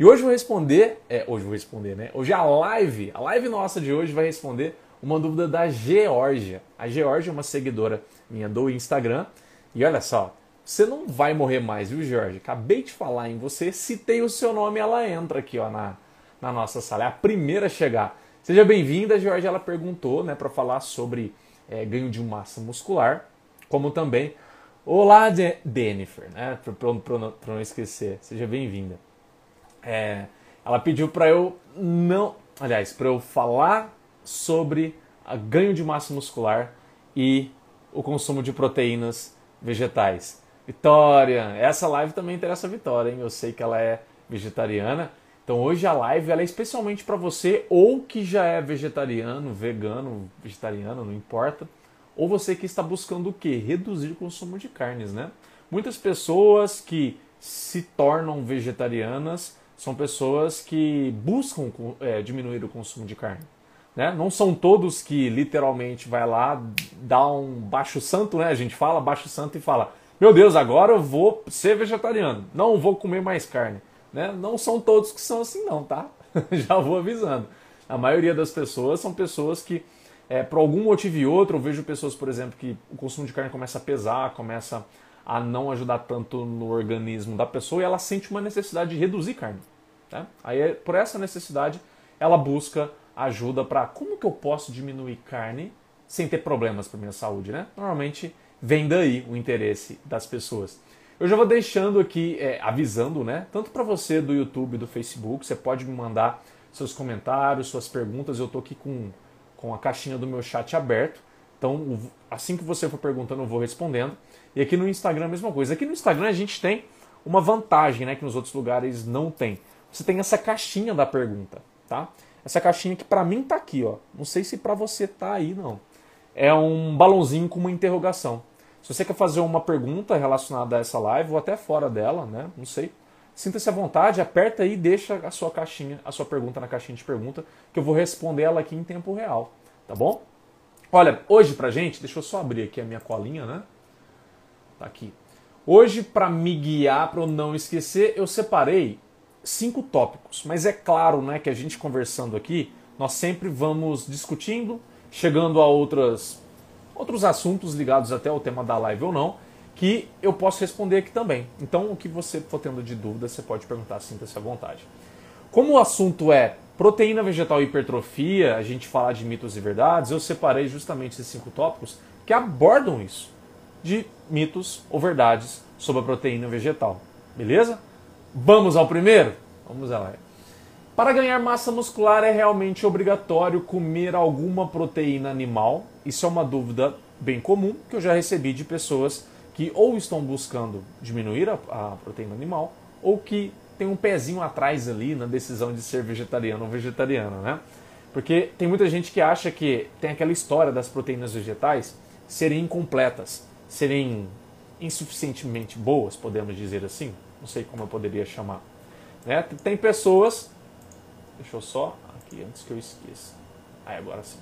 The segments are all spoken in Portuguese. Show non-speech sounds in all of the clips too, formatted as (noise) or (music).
E hoje vou responder, é, hoje vou responder, né? Hoje a live, a live nossa de hoje vai responder uma dúvida da Georgia. A Georgia é uma seguidora minha do Instagram. E olha só, você não vai morrer mais, viu, Georgia? Acabei de falar em você, citei o seu nome, ela entra aqui, ó, na, na nossa sala. É a primeira a chegar. Seja bem-vinda, Georgia. Ela perguntou, né, para falar sobre é, ganho de massa muscular, como também Olá, Jennifer, né? Para não esquecer, seja bem-vinda. É, ela pediu para eu não, aliás, para eu falar sobre a ganho de massa muscular e o consumo de proteínas vegetais. Vitória, essa live também interessa a Vitória, hein? Eu sei que ela é vegetariana. Então hoje a live ela é especialmente para você ou que já é vegetariano, vegano, vegetariano, não importa ou você que está buscando o quê? Reduzir o consumo de carnes, né? Muitas pessoas que se tornam vegetarianas são pessoas que buscam é, diminuir o consumo de carne. Né? Não são todos que literalmente vai lá, dá um baixo santo, né? A gente fala baixo santo e fala, meu Deus, agora eu vou ser vegetariano, não vou comer mais carne. Né? Não são todos que são assim não, tá? (laughs) Já vou avisando. A maioria das pessoas são pessoas que é, por algum motivo e outro, eu vejo pessoas, por exemplo, que o consumo de carne começa a pesar, começa a não ajudar tanto no organismo da pessoa e ela sente uma necessidade de reduzir carne. Tá? Aí, por essa necessidade, ela busca ajuda para como que eu posso diminuir carne sem ter problemas para minha saúde, né? Normalmente vem daí o interesse das pessoas. Eu já vou deixando aqui, é, avisando, né? Tanto para você do YouTube, do Facebook, você pode me mandar seus comentários, suas perguntas. Eu estou aqui com com a caixinha do meu chat aberto. Então, assim que você for perguntando, eu vou respondendo. E aqui no Instagram a mesma coisa. Aqui no Instagram a gente tem uma vantagem, né, que nos outros lugares não tem. Você tem essa caixinha da pergunta, tá? Essa caixinha que para mim tá aqui, ó. Não sei se para você tá aí não. É um balãozinho com uma interrogação. Se você quer fazer uma pergunta relacionada a essa live ou até fora dela, né? Não sei. Sinta-se à vontade, aperta aí e deixa a sua caixinha, a sua pergunta na caixinha de pergunta, que eu vou responder ela aqui em tempo real, tá bom? Olha, hoje pra gente, deixa eu só abrir aqui a minha colinha, né? Tá aqui. Hoje, para me guiar, para eu não esquecer, eu separei cinco tópicos. Mas é claro, né, que a gente conversando aqui, nós sempre vamos discutindo, chegando a outras, outros assuntos ligados até ao tema da live ou não que eu posso responder aqui também. Então, o que você for tendo de dúvida, você pode perguntar, sinta-se à vontade. Como o assunto é proteína vegetal e hipertrofia, a gente falar de mitos e verdades, eu separei justamente esses cinco tópicos que abordam isso, de mitos ou verdades sobre a proteína vegetal. Beleza? Vamos ao primeiro? Vamos lá. Para ganhar massa muscular é realmente obrigatório comer alguma proteína animal? Isso é uma dúvida bem comum que eu já recebi de pessoas que ou estão buscando diminuir a, a proteína animal ou que tem um pezinho atrás ali na decisão de ser vegetariano ou vegetariana, né? Porque tem muita gente que acha que tem aquela história das proteínas vegetais serem incompletas, serem insuficientemente boas, podemos dizer assim. Não sei como eu poderia chamar. Né? Tem pessoas. Deixa eu só. Aqui, antes que eu esqueça. Aí, agora sim.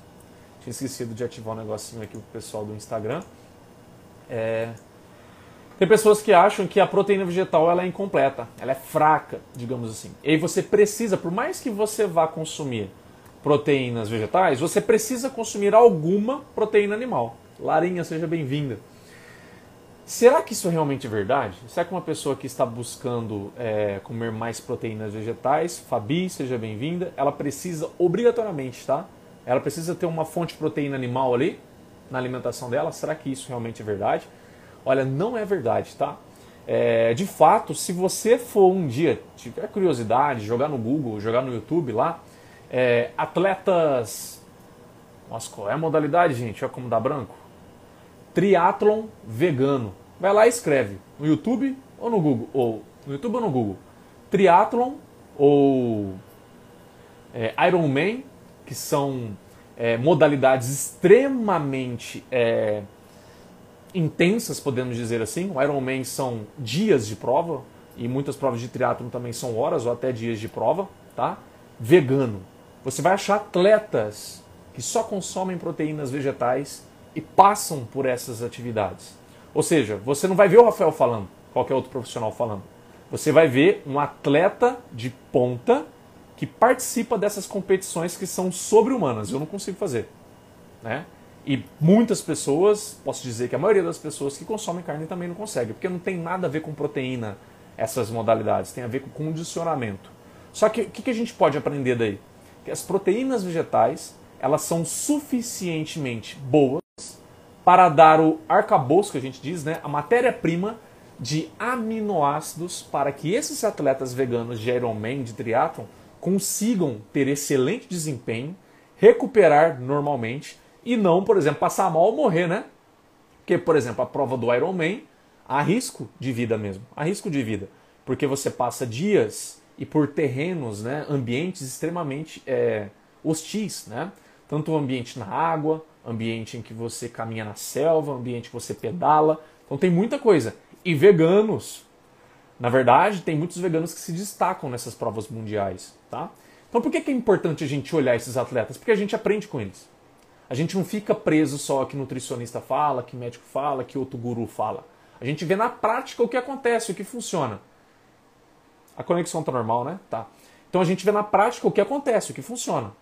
Tinha esquecido de ativar um negocinho aqui pro pessoal do Instagram. É, tem pessoas que acham que a proteína vegetal ela é incompleta, ela é fraca, digamos assim. E aí você precisa, por mais que você vá consumir proteínas vegetais, você precisa consumir alguma proteína animal. Larinha, seja bem-vinda. Será que isso é realmente verdade? Será que uma pessoa que está buscando é, comer mais proteínas vegetais, Fabi, seja bem-vinda, ela precisa obrigatoriamente, tá? Ela precisa ter uma fonte de proteína animal ali na alimentação dela? Será que isso realmente é verdade? Olha, não é verdade, tá? É, de fato, se você for um dia, tiver curiosidade, jogar no Google, jogar no YouTube lá, é, atletas. Nossa, qual é a modalidade, gente? Olha como dá branco. Triatlon vegano. Vai lá e escreve. No YouTube ou no Google? Ou no YouTube ou no Google? Triatlon ou é, Ironman, que são é, modalidades extremamente é, intensas, podemos dizer assim. O Ironman são dias de prova e muitas provas de triatlo também são horas ou até dias de prova, tá? Vegano. Você vai achar atletas que só consomem proteínas vegetais e passam por essas atividades. Ou seja, você não vai ver o Rafael falando, qualquer outro profissional falando. você vai ver um atleta de ponta que participa dessas competições que são sobre-humanas. Eu não consigo fazer. Né? E muitas pessoas, posso dizer que a maioria das pessoas que consomem carne também não consegue, porque não tem nada a ver com proteína essas modalidades, tem a ver com condicionamento. Só que o que a gente pode aprender daí? Que as proteínas vegetais elas são suficientemente boas para dar o arcabouço que a gente diz, né, a matéria-prima de aminoácidos para que esses atletas veganos de Ironman, de triatlon, consigam ter excelente desempenho, recuperar normalmente e não, por exemplo, passar mal ou morrer, né? Porque, por exemplo, a prova do Ironman há risco de vida mesmo, há risco de vida, porque você passa dias e por terrenos, né, ambientes extremamente é, hostis, né? Tanto o ambiente na água, ambiente em que você caminha na selva, ambiente que você pedala, então tem muita coisa. E veganos, na verdade, tem muitos veganos que se destacam nessas provas mundiais, tá? Então por que é importante a gente olhar esses atletas? Porque a gente aprende com eles. A gente não fica preso só que nutricionista fala, que médico fala, que outro guru fala. A gente vê na prática o que acontece, o que funciona. A conexão tá normal, né? Tá. Então a gente vê na prática o que acontece, o que funciona.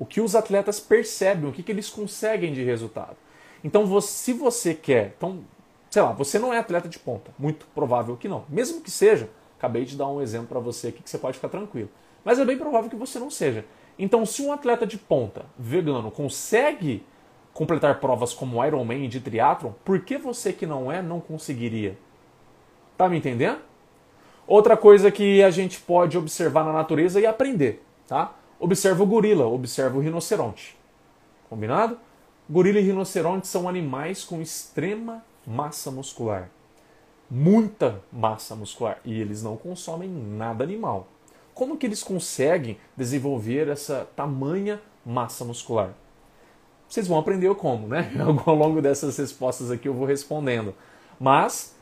O que os atletas percebem, o que, que eles conseguem de resultado. Então, você, se você quer. Então, sei lá, você não é atleta de ponta. Muito provável que não. Mesmo que seja, acabei de dar um exemplo para você aqui que você pode ficar tranquilo. Mas é bem provável que você não seja. Então, se um atleta de ponta, vegano, consegue completar provas como Ironman e de triatlon, por que você que não é não conseguiria? Tá me entendendo? Outra coisa que a gente pode observar na natureza e aprender, tá? Observa o gorila, observa o rinoceronte. Combinado? Gorila e rinoceronte são animais com extrema massa muscular. Muita massa muscular. E eles não consomem nada animal. Como que eles conseguem desenvolver essa tamanha massa muscular? Vocês vão aprender como, né? (laughs) Ao longo dessas respostas aqui eu vou respondendo. Mas,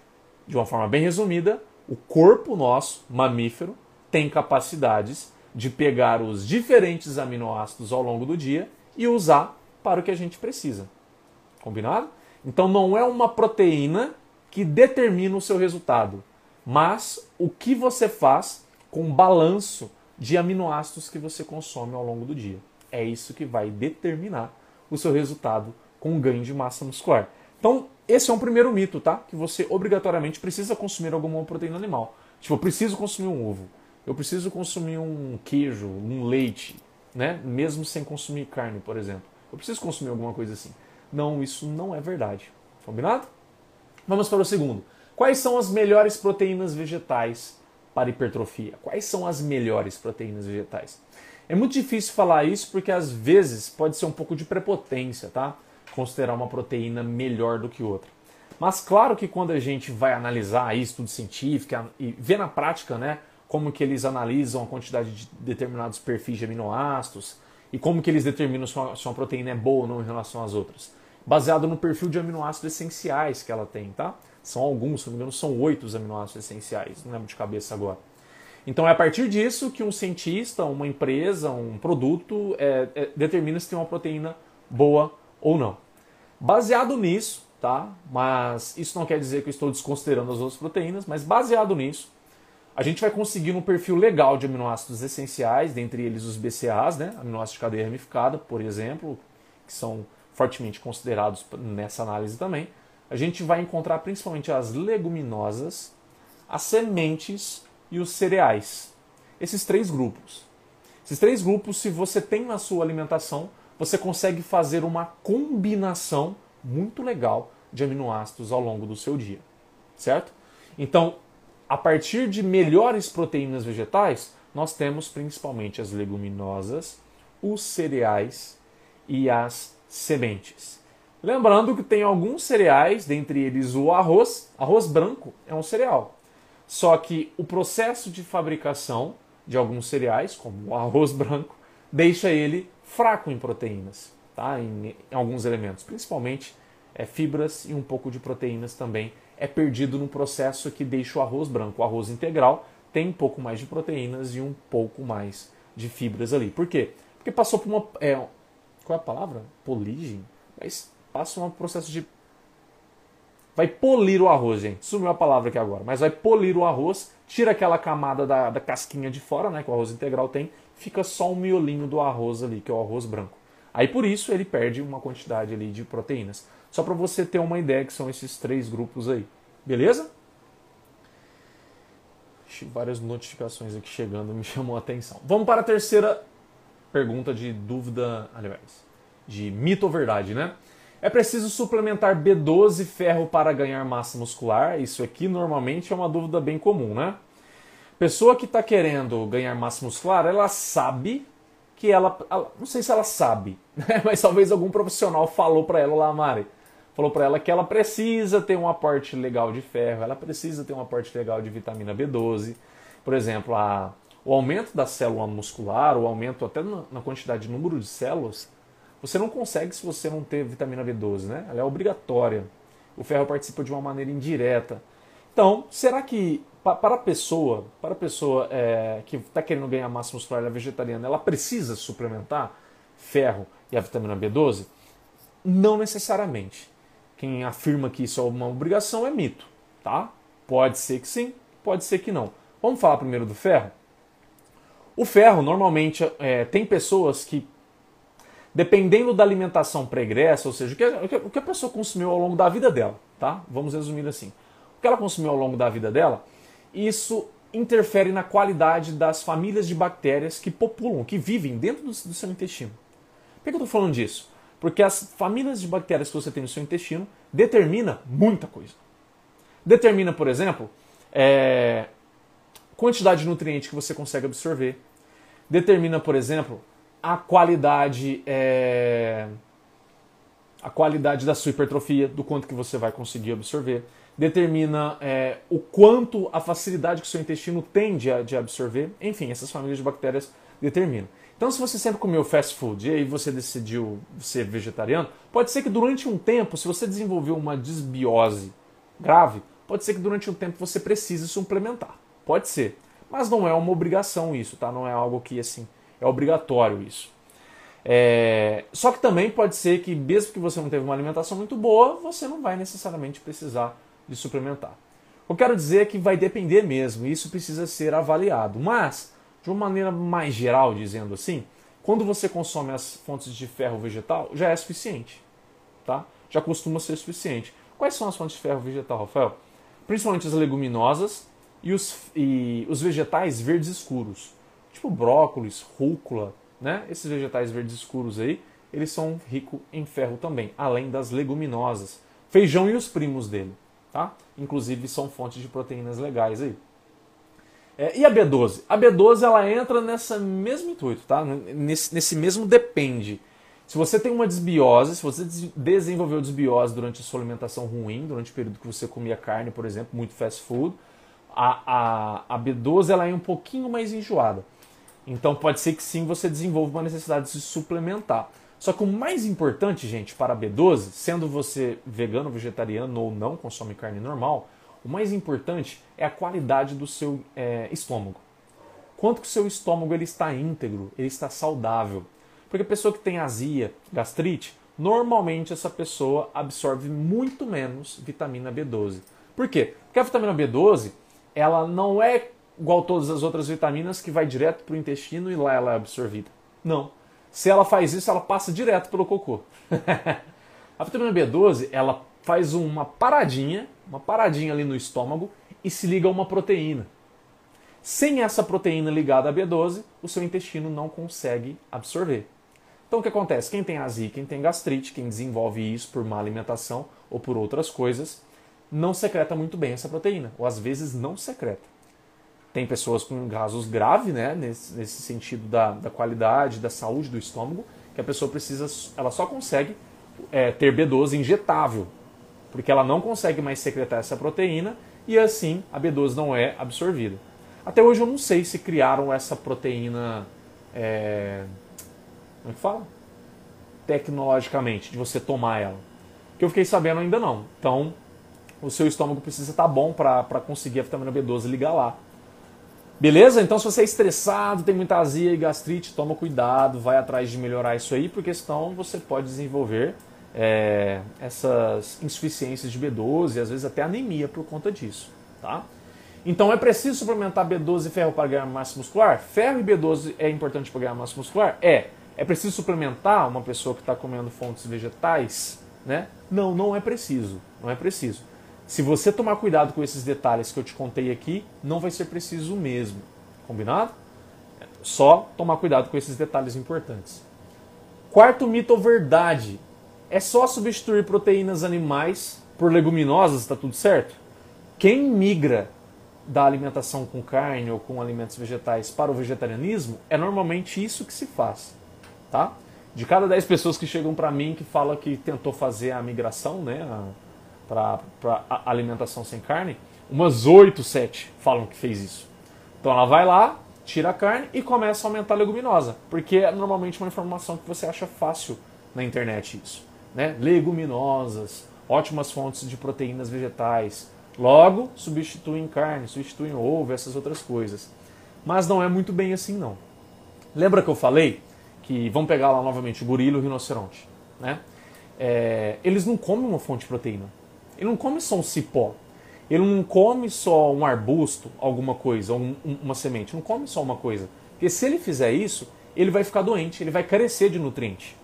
de uma forma bem resumida, o corpo nosso, mamífero, tem capacidades de pegar os diferentes aminoácidos ao longo do dia e usar para o que a gente precisa. Combinado? Então não é uma proteína que determina o seu resultado, mas o que você faz com o balanço de aminoácidos que você consome ao longo do dia. É isso que vai determinar o seu resultado com ganho de massa muscular. Então, esse é um primeiro mito, tá? Que você obrigatoriamente precisa consumir alguma proteína animal. Tipo, eu preciso consumir um ovo, eu preciso consumir um queijo, um leite, né? Mesmo sem consumir carne, por exemplo. Eu preciso consumir alguma coisa assim. Não, isso não é verdade. Combinado? Vamos para o segundo. Quais são as melhores proteínas vegetais para hipertrofia? Quais são as melhores proteínas vegetais? É muito difícil falar isso porque às vezes pode ser um pouco de prepotência, tá? considerar uma proteína melhor do que outra. Mas claro que quando a gente vai analisar estudo científico e ver na prática, né, como que eles analisam a quantidade de determinados perfis de aminoácidos e como que eles determinam se uma, se uma proteína é boa ou não em relação às outras, baseado no perfil de aminoácidos essenciais que ela tem, tá? São alguns, se não me engano, são oito os aminoácidos essenciais, não lembro de cabeça agora. Então é a partir disso que um cientista, uma empresa, um produto é, é, determina se tem uma proteína boa ou não. Baseado nisso, tá? Mas isso não quer dizer que eu estou desconsiderando as outras proteínas, mas baseado nisso, a gente vai conseguir um perfil legal de aminoácidos essenciais, dentre eles os BCAAs, né? Aminoácidos de cadeia ramificada, por exemplo, que são fortemente considerados nessa análise também. A gente vai encontrar principalmente as leguminosas, as sementes e os cereais. Esses três grupos. Esses três grupos, se você tem na sua alimentação, você consegue fazer uma combinação muito legal de aminoácidos ao longo do seu dia, certo? Então, a partir de melhores proteínas vegetais, nós temos principalmente as leguminosas, os cereais e as sementes. Lembrando que tem alguns cereais, dentre eles o arroz. Arroz branco é um cereal. Só que o processo de fabricação de alguns cereais, como o arroz branco, deixa ele fraco em proteínas, tá? em, em alguns elementos, principalmente é, fibras e um pouco de proteínas também. É perdido no processo que deixa o arroz branco. O arroz integral tem um pouco mais de proteínas e um pouco mais de fibras ali. Por quê? Porque passou por uma. É, qual é a palavra? Poligem? Mas passa um processo de vai polir o arroz, gente. Sumiu a palavra aqui agora, mas vai polir o arroz, tira aquela camada da, da casquinha de fora, né, que o arroz integral tem, fica só um miolinho do arroz ali, que é o arroz branco. Aí por isso ele perde uma quantidade ali de proteínas. Só para você ter uma ideia que são esses três grupos aí. Beleza? Várias notificações aqui chegando (laughs) me chamou a atenção. Vamos para a terceira pergunta de dúvida, aliás, de mito ou verdade, né? É preciso suplementar B12 ferro para ganhar massa muscular? Isso aqui normalmente é uma dúvida bem comum, né? Pessoa que está querendo ganhar massa muscular, ela sabe que ela, não sei se ela sabe, (laughs) né? mas talvez algum profissional falou para ela lá, Mari, falou para ela que ela precisa ter um aporte legal de ferro, ela precisa ter um aporte legal de vitamina B12. Por exemplo, a, o aumento da célula muscular, o aumento até na, na quantidade de número de células, você não consegue se você não ter vitamina B12, né? Ela é obrigatória. O ferro participa de uma maneira indireta. Então, será que para a pessoa, para a pessoa é, que está querendo ganhar massa muscular, ela é vegetariana, ela precisa suplementar ferro e a vitamina B12? Não necessariamente. Quem afirma que isso é uma obrigação é mito, tá? Pode ser que sim, pode ser que não. Vamos falar primeiro do ferro? O ferro, normalmente, é, tem pessoas que, dependendo da alimentação pregressa, ou seja, o que, o que a pessoa consumiu ao longo da vida dela, tá? Vamos resumir assim. O que ela consumiu ao longo da vida dela, isso interfere na qualidade das famílias de bactérias que populam, que vivem dentro do, do seu intestino. Por que eu estou falando disso? Porque as famílias de bactérias que você tem no seu intestino determina muita coisa. Determina, por exemplo, é, quantidade de nutriente que você consegue absorver. Determina, por exemplo, a qualidade é, a qualidade da sua hipertrofia, do quanto que você vai conseguir absorver. Determina é, o quanto a facilidade que o seu intestino tem de, de absorver. Enfim, essas famílias de bactérias determinam. Então, se você sempre comeu fast food e aí você decidiu ser vegetariano, pode ser que durante um tempo, se você desenvolveu uma desbiose grave, pode ser que durante um tempo você precise suplementar. Pode ser. Mas não é uma obrigação isso, tá? Não é algo que, assim, é obrigatório isso. É... Só que também pode ser que, mesmo que você não teve uma alimentação muito boa, você não vai necessariamente precisar de suplementar. O que eu quero dizer é que vai depender mesmo, isso precisa ser avaliado. Mas, de uma maneira mais geral, dizendo assim, quando você consome as fontes de ferro vegetal, já é suficiente. Tá? Já costuma ser suficiente. Quais são as fontes de ferro vegetal, Rafael? Principalmente as leguminosas e os, e os vegetais verdes escuros. Tipo brócolis, rúcula, né? Esses vegetais verdes escuros aí, eles são ricos em ferro também, além das leguminosas. Feijão e os primos dele, tá? Inclusive são fontes de proteínas legais aí. É, e a B12? A B12 ela entra nessa mesmo intuito, tá? Nesse, nesse mesmo depende. Se você tem uma desbiose, se você desenvolveu desbiose durante a sua alimentação ruim, durante o período que você comia carne, por exemplo, muito fast food, a, a, a B12 ela é um pouquinho mais enjoada. Então pode ser que sim você desenvolva uma necessidade de se suplementar. Só que o mais importante, gente, para a B12, sendo você vegano, vegetariano ou não consome carne normal, o mais importante é a qualidade do seu é, estômago. Quanto que o seu estômago ele está íntegro, ele está saudável. Porque a pessoa que tem azia, gastrite, normalmente essa pessoa absorve muito menos vitamina B12. Por quê? Porque a vitamina B12 ela não é igual todas as outras vitaminas que vai direto para o intestino e lá ela é absorvida. Não. Se ela faz isso, ela passa direto pelo cocô. (laughs) a vitamina B12 ela faz uma paradinha uma paradinha ali no estômago e se liga a uma proteína. Sem essa proteína ligada à B12, o seu intestino não consegue absorver. Então o que acontece? Quem tem azia, quem tem gastrite, quem desenvolve isso por má alimentação ou por outras coisas, não secreta muito bem essa proteína, ou às vezes não secreta. Tem pessoas com casos graves, né, nesse, nesse sentido da, da qualidade, da saúde do estômago, que a pessoa precisa, ela só consegue é, ter B12 injetável, porque ela não consegue mais secretar essa proteína e assim a B12 não é absorvida. Até hoje eu não sei se criaram essa proteína. É... Como é que fala? Tecnologicamente, de você tomar ela. Que eu fiquei sabendo ainda não. Então, o seu estômago precisa estar tá bom para conseguir a vitamina B12 ligar lá. Beleza? Então, se você é estressado, tem muita azia e gastrite, toma cuidado, vai atrás de melhorar isso aí, porque senão você pode desenvolver é, essas insuficiências de B12 e às vezes até anemia por conta disso. Tá? Então é preciso suplementar B12 e ferro para ganhar massa muscular? Ferro e B12 é importante para ganhar massa muscular? É. É preciso suplementar uma pessoa que está comendo fontes vegetais? Né? Não, não é preciso. Não é preciso. Se você tomar cuidado com esses detalhes que eu te contei aqui, não vai ser preciso mesmo. Combinado? Só tomar cuidado com esses detalhes importantes. Quarto mito ou verdade: é só substituir proteínas animais por leguminosas, está tudo certo? Quem migra da alimentação com carne ou com alimentos vegetais para o vegetarianismo é normalmente isso que se faz, tá? De cada 10 pessoas que chegam para mim que falam que tentou fazer a migração, né, para alimentação sem carne, umas 8, 7 falam que fez isso. Então ela vai lá, tira a carne e começa a aumentar a leguminosa, porque é normalmente uma informação que você acha fácil na internet isso, né? Leguminosas, ótimas fontes de proteínas vegetais. Logo, substituem carne, substituem ovo, essas outras coisas. Mas não é muito bem assim não. Lembra que eu falei que vamos pegar lá novamente o gorila e o rinoceronte, né? É, eles não comem uma fonte de proteína. Ele não come só um cipó. Ele não come só um arbusto, alguma coisa, um, uma semente. Não come só uma coisa. Porque se ele fizer isso, ele vai ficar doente, ele vai carecer de nutriente.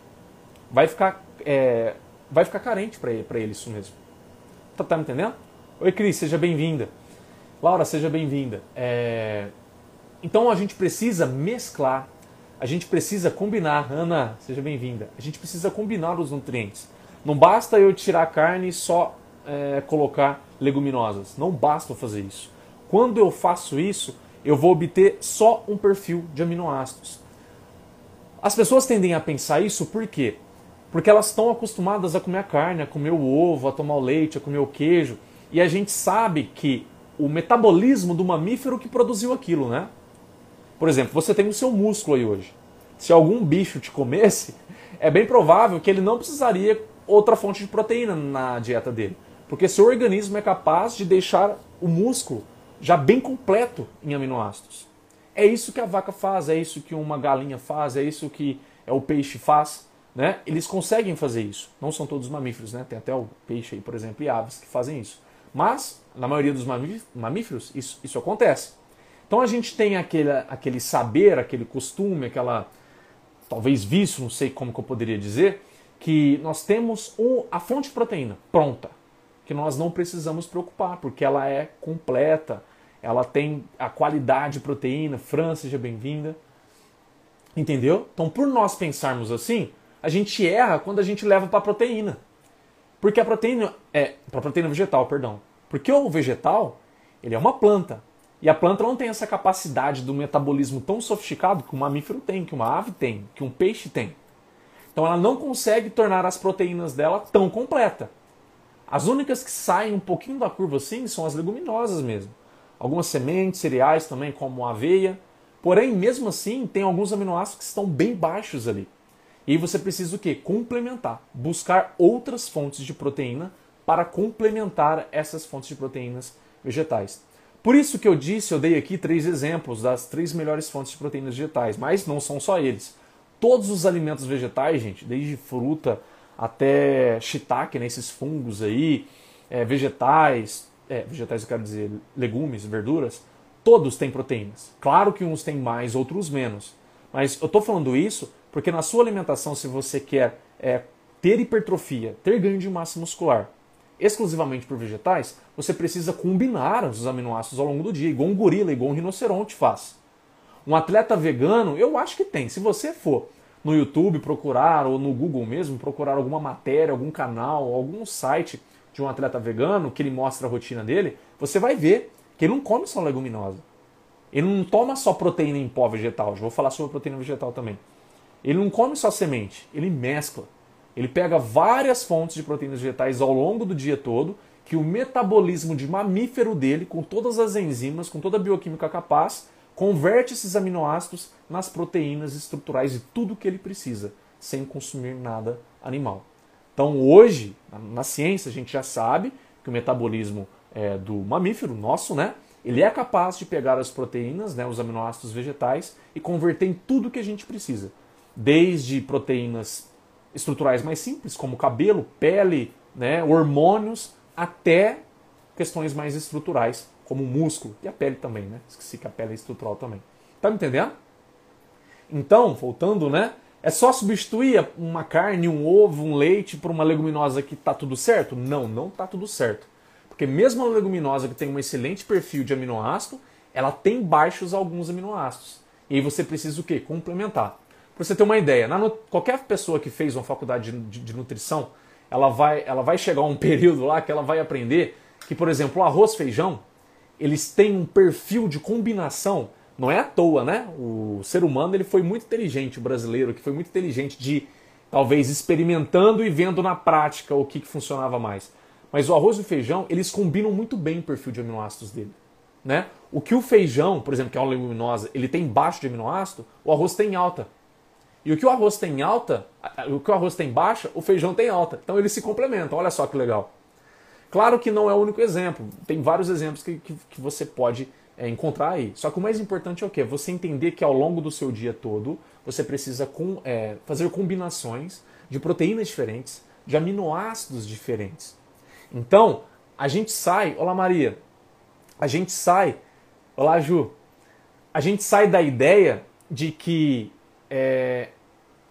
Vai ficar, é, vai ficar carente para ele, isso mesmo. Tá, tá me entendendo? Oi, Cris, seja bem-vinda. Laura, seja bem-vinda. É... Então a gente precisa mesclar, a gente precisa combinar. Ana, seja bem-vinda. A gente precisa combinar os nutrientes. Não basta eu tirar a carne e só é, colocar leguminosas. Não basta fazer isso. Quando eu faço isso, eu vou obter só um perfil de aminoácidos. As pessoas tendem a pensar isso por quê? Porque elas estão acostumadas a comer a carne, a comer o ovo, a tomar o leite, a comer o queijo. E a gente sabe que o metabolismo do mamífero que produziu aquilo, né? Por exemplo, você tem o seu músculo aí hoje. Se algum bicho te comesse, é bem provável que ele não precisaria outra fonte de proteína na dieta dele. Porque seu organismo é capaz de deixar o músculo já bem completo em aminoácidos. É isso que a vaca faz, é isso que uma galinha faz, é isso que é o peixe faz. Né? Eles conseguem fazer isso. Não são todos mamíferos, né? tem até o peixe aí, por exemplo, e aves que fazem isso. Mas, na maioria dos mamíferos, isso, isso acontece. Então a gente tem aquele, aquele saber, aquele costume, aquela talvez vício, não sei como que eu poderia dizer, que nós temos a fonte de proteína pronta que nós não precisamos preocupar, porque ela é completa, ela tem a qualidade de proteína. Fran, seja bem-vinda. Entendeu? Então, por nós pensarmos assim, a gente erra quando a gente leva para proteína. Porque a proteína é para proteína vegetal, perdão. Porque o vegetal, ele é uma planta. E a planta não tem essa capacidade do metabolismo tão sofisticado que um mamífero tem, que uma ave tem, que um peixe tem. Então ela não consegue tornar as proteínas dela tão completa. As únicas que saem um pouquinho da curva assim são as leguminosas mesmo. Algumas sementes, cereais também, como a aveia. Porém, mesmo assim, tem alguns aminoácidos que estão bem baixos ali. E você precisa o quê? Complementar. Buscar outras fontes de proteína para complementar essas fontes de proteínas vegetais. Por isso que eu disse, eu dei aqui três exemplos das três melhores fontes de proteínas vegetais, mas não são só eles. Todos os alimentos vegetais, gente, desde fruta, até shiitake, né, esses fungos aí, é, vegetais, é, vegetais eu quero dizer legumes, verduras, todos têm proteínas. Claro que uns têm mais, outros menos. Mas eu estou falando isso porque na sua alimentação, se você quer é, ter hipertrofia, ter ganho de massa muscular, exclusivamente por vegetais, você precisa combinar os aminoácidos ao longo do dia, igual um gorila, igual um rinoceronte faz. Um atleta vegano, eu acho que tem. Se você for no YouTube procurar, ou no Google mesmo, procurar alguma matéria, algum canal, algum site de um atleta vegano que ele mostra a rotina dele, você vai ver que ele não come só leguminosa. Ele não toma só proteína em pó vegetal. Já vou falar sobre proteína vegetal também. Ele não come só semente, ele mescla. Ele pega várias fontes de proteínas vegetais ao longo do dia todo, que o metabolismo de mamífero dele, com todas as enzimas, com toda a bioquímica capaz, converte esses aminoácidos nas proteínas estruturais de tudo que ele precisa, sem consumir nada animal. Então, hoje, na ciência, a gente já sabe que o metabolismo é, do mamífero, nosso, né, ele é capaz de pegar as proteínas, né, os aminoácidos vegetais, e converter em tudo que a gente precisa. Desde proteínas estruturais mais simples, como cabelo, pele, né, hormônios, até questões mais estruturais, como o músculo e a pele também, né? Esqueci que a pele é estrutural também. Tá me entendendo? Então, voltando, né? É só substituir uma carne, um ovo, um leite por uma leguminosa que tá tudo certo? Não, não tá tudo certo. Porque mesmo a leguminosa que tem um excelente perfil de aminoácido, ela tem baixos alguns aminoácidos. E aí você precisa o quê? Complementar. Para você ter uma ideia, na, qualquer pessoa que fez uma faculdade de, de, de nutrição, ela vai, ela vai chegar a um (laughs) período lá que ela vai aprender que, por exemplo, o arroz feijão, eles têm um perfil de combinação, não é à toa, né? O ser humano ele foi muito inteligente, o brasileiro que foi muito inteligente de talvez experimentando e vendo na prática o que, que funcionava mais. Mas o arroz e o feijão, eles combinam muito bem o perfil de aminoácidos dele. Né? O que o feijão, por exemplo, que é uma leguminosa, ele tem baixo de aminoácido, o arroz tem alta. E o que o arroz tem alta, o que o arroz tem baixa, o feijão tem alta. Então eles se complementam. Olha só que legal. Claro que não é o único exemplo. Tem vários exemplos que, que, que você pode é, encontrar aí. Só que o mais importante é o quê? Você entender que ao longo do seu dia todo você precisa com, é, fazer combinações de proteínas diferentes, de aminoácidos diferentes. Então, a gente sai. Olá, Maria. A gente sai. Olá, Ju. A gente sai da ideia de que é,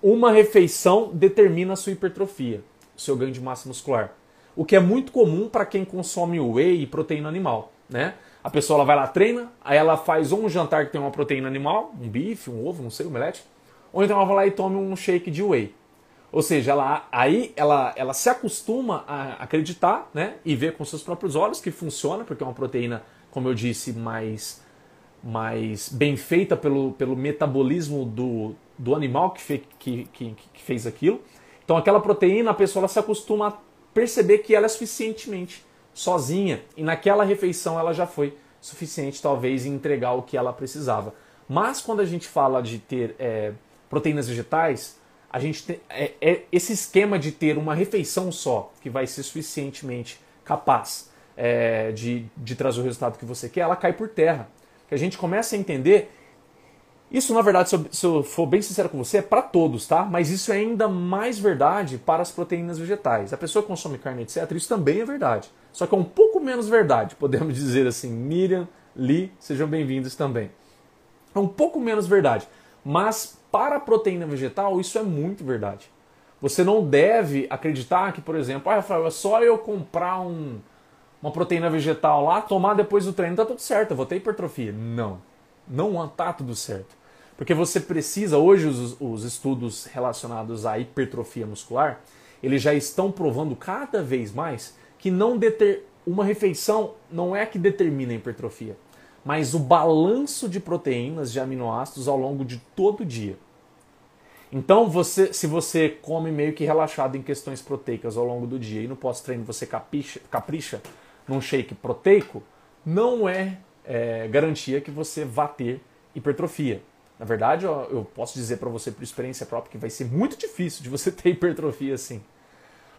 uma refeição determina a sua hipertrofia, o seu ganho de massa muscular. O que é muito comum para quem consome whey e proteína animal, né? A pessoa ela vai lá, treina, aí ela faz ou um jantar que tem uma proteína animal, um bife, um ovo, não sei, um omelete, ou então ela vai lá e toma um shake de whey. Ou seja, ela, aí ela, ela se acostuma a acreditar né, e ver com seus próprios olhos que funciona, porque é uma proteína, como eu disse, mais, mais bem feita pelo, pelo metabolismo do, do animal que, fe, que, que, que, fez aquilo. Então aquela proteína, a pessoa se acostuma a perceber que ela é suficientemente sozinha e naquela refeição ela já foi suficiente talvez em entregar o que ela precisava. Mas quando a gente fala de ter é, proteínas vegetais, a gente tem, é, é, esse esquema de ter uma refeição só que vai ser suficientemente capaz é, de, de trazer o resultado que você quer, ela cai por terra. Que a gente começa a entender isso, na verdade, se eu, for bem sincero com você, é para todos, tá? Mas isso é ainda mais verdade para as proteínas vegetais. A pessoa que consome carne, etc., isso também é verdade. Só que é um pouco menos verdade, podemos (laughs) dizer assim. Miriam, Lee, sejam bem-vindos também. É um pouco menos verdade. Mas para a proteína vegetal, isso é muito verdade. Você não deve acreditar que, por exemplo, ah, Rafael, é só eu comprar um, uma proteína vegetal lá, tomar depois do treino, tá tudo certo, eu vou ter hipertrofia. Não, não tá tudo certo. Porque você precisa, hoje os, os estudos relacionados à hipertrofia muscular, eles já estão provando cada vez mais que não deter, uma refeição não é que determina a hipertrofia, mas o balanço de proteínas, de aminoácidos ao longo de todo o dia. Então, você, se você come meio que relaxado em questões proteicas ao longo do dia e no pós-treino você capricha, capricha num shake proteico, não é, é garantia que você vá ter hipertrofia. Na verdade, eu posso dizer para você por experiência própria que vai ser muito difícil de você (laughs) ter hipertrofia assim.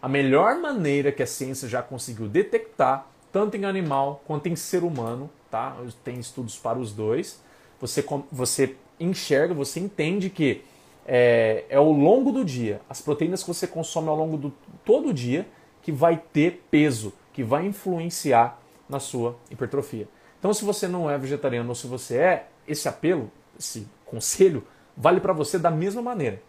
A melhor maneira que a ciência já conseguiu detectar, tanto em animal quanto em ser humano, tá? Tem estudos para os dois. Você, você enxerga, você entende que é, é ao longo do dia, as proteínas que você consome ao longo do todo o dia, que vai ter peso, que vai influenciar na sua hipertrofia. Então, se você não é vegetariano ou se você é, esse apelo, esse conselho vale para você da mesma maneira.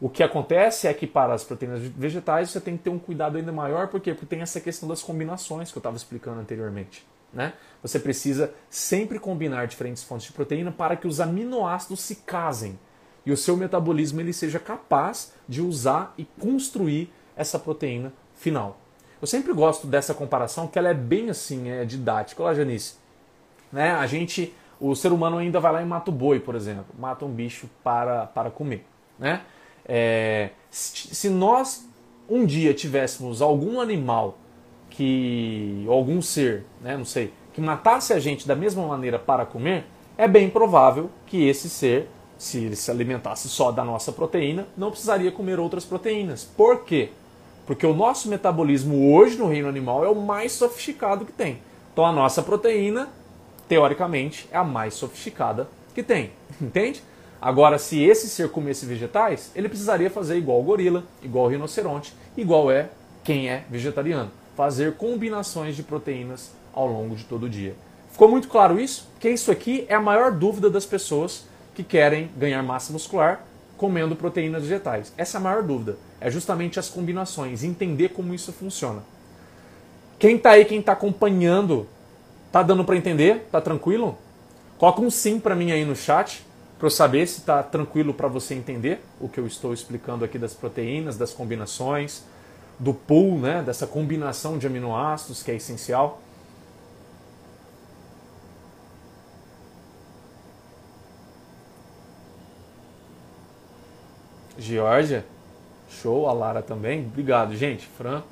O que acontece é que para as proteínas vegetais você tem que ter um cuidado ainda maior, por quê? Porque tem essa questão das combinações que eu estava explicando anteriormente. Né? Você precisa sempre combinar diferentes fontes de proteína para que os aminoácidos se casem e o seu metabolismo ele seja capaz de usar e construir essa proteína final. Eu sempre gosto dessa comparação, que ela é bem assim, é didática. Olá, Janice. Né? A gente o ser humano ainda vai lá e mata o boi, por exemplo, mata um bicho para, para comer. Né? É, se, nós um dia tivéssemos algum animal que algum ser, né, não sei, que matasse a gente da mesma maneira para comer, é bem provável que esse ser, se ele se alimentasse só da nossa proteína, não precisaria comer outras proteínas. Por quê? Porque o nosso metabolismo hoje no reino animal é o mais sofisticado que tem. Então a nossa proteína teoricamente, é a mais sofisticada que tem. (laughs) Entende? Agora, se esse ser comesse vegetais, ele precisaria fazer igual o gorila, igual o rinoceronte, igual é quem é vegetariano. Fazer combinações de proteínas ao longo de todo o dia. Ficou muito claro isso? Que isso aqui é a maior dúvida das pessoas que querem ganhar massa muscular comendo proteínas vegetais. Essa é a maior dúvida. É justamente as combinações, entender como isso funciona. Quem está aí, quem está acompanhando, tá dando para entender? Tá tranquilo? Coloca um sim para mim aí no chat para eu saber se está tranquilo para você entender o que eu estou explicando aqui das proteínas, das combinações, do pool, né, dessa combinação de aminoácidos que é essencial. Georgia, show, a Lara também. Obrigado, gente. Fran.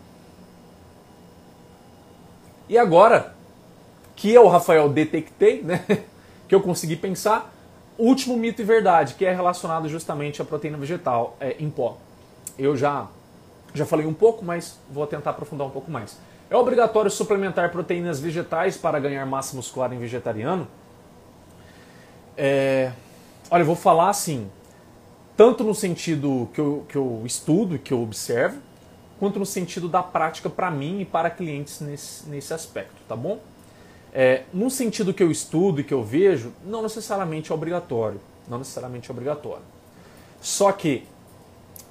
E agora que eu, Rafael, detectei, né, (laughs) que eu consegui pensar, último mito e verdade, que é relacionado justamente à proteína vegetal é, em pó. Eu já, já falei um pouco, mas vou tentar aprofundar um pouco mais. É obrigatório suplementar proteínas vegetais para ganhar massa muscular em vegetariano? É, olha, eu vou falar assim, tanto no sentido que eu, que eu estudo e que eu observo, quanto no sentido da prática para mim e para clientes nesse, nesse aspecto, tá bom? É, no sentido que eu estudo e que eu vejo, não necessariamente é obrigatório. Não necessariamente é obrigatório. Só que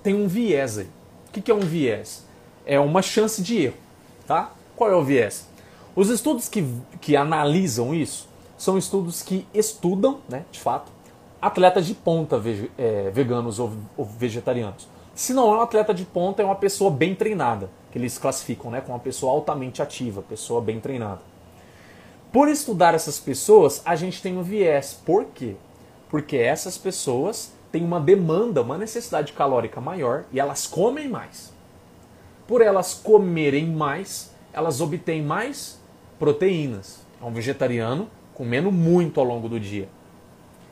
tem um viés aí. O que, que é um viés? É uma chance de erro. Tá? Qual é o viés? Os estudos que, que analisam isso são estudos que estudam, né, de fato, atletas de ponta é, veganos ou, ou vegetarianos. Se não é um atleta de ponta, é uma pessoa bem treinada, que eles classificam né, como uma pessoa altamente ativa, pessoa bem treinada. Por estudar essas pessoas, a gente tem um viés. Por quê? Porque essas pessoas têm uma demanda, uma necessidade calórica maior e elas comem mais. Por elas comerem mais, elas obtêm mais proteínas. É um vegetariano comendo muito ao longo do dia.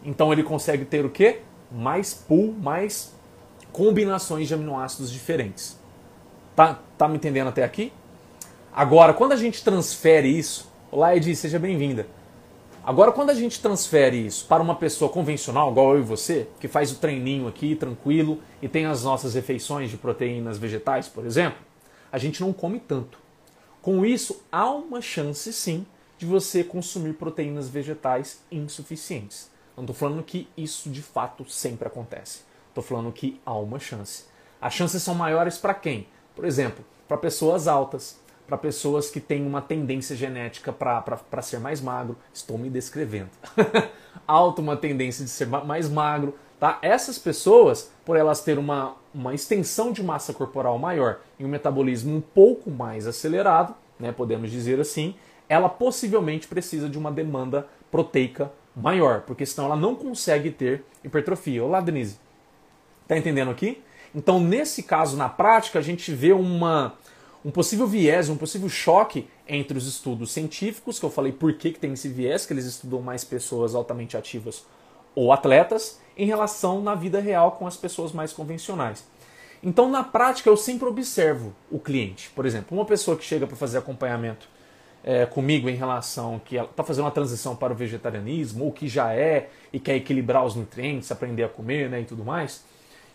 Então ele consegue ter o quê? Mais pool, mais combinações de aminoácidos diferentes. Tá, tá me entendendo até aqui? Agora, quando a gente transfere isso, olá Edi, seja bem-vinda. Agora, quando a gente transfere isso para uma pessoa convencional, igual eu e você, que faz o treininho aqui tranquilo e tem as nossas refeições de proteínas vegetais, por exemplo, a gente não come tanto. Com isso, há uma chance sim de você consumir proteínas vegetais insuficientes. Não estou falando que isso de fato sempre acontece. Estou falando que há uma chance. As chances são maiores para quem? Por exemplo, para pessoas altas, para pessoas que têm uma tendência genética para ser mais magro. Estou me descrevendo. (laughs) Alto, uma tendência de ser mais magro. Tá? Essas pessoas, por elas terem uma, uma extensão de massa corporal maior e um metabolismo um pouco mais acelerado, né, podemos dizer assim, ela possivelmente precisa de uma demanda proteica maior, porque senão ela não consegue ter hipertrofia. Olá, Denise. Tá entendendo aqui? Então, nesse caso, na prática, a gente vê uma, um possível viés, um possível choque entre os estudos científicos, que eu falei por que, que tem esse viés, que eles estudam mais pessoas altamente ativas ou atletas, em relação na vida real com as pessoas mais convencionais. Então, na prática, eu sempre observo o cliente. Por exemplo, uma pessoa que chega para fazer acompanhamento é, comigo em relação que ela está fazendo uma transição para o vegetarianismo, ou que já é e quer equilibrar os nutrientes, aprender a comer né, e tudo mais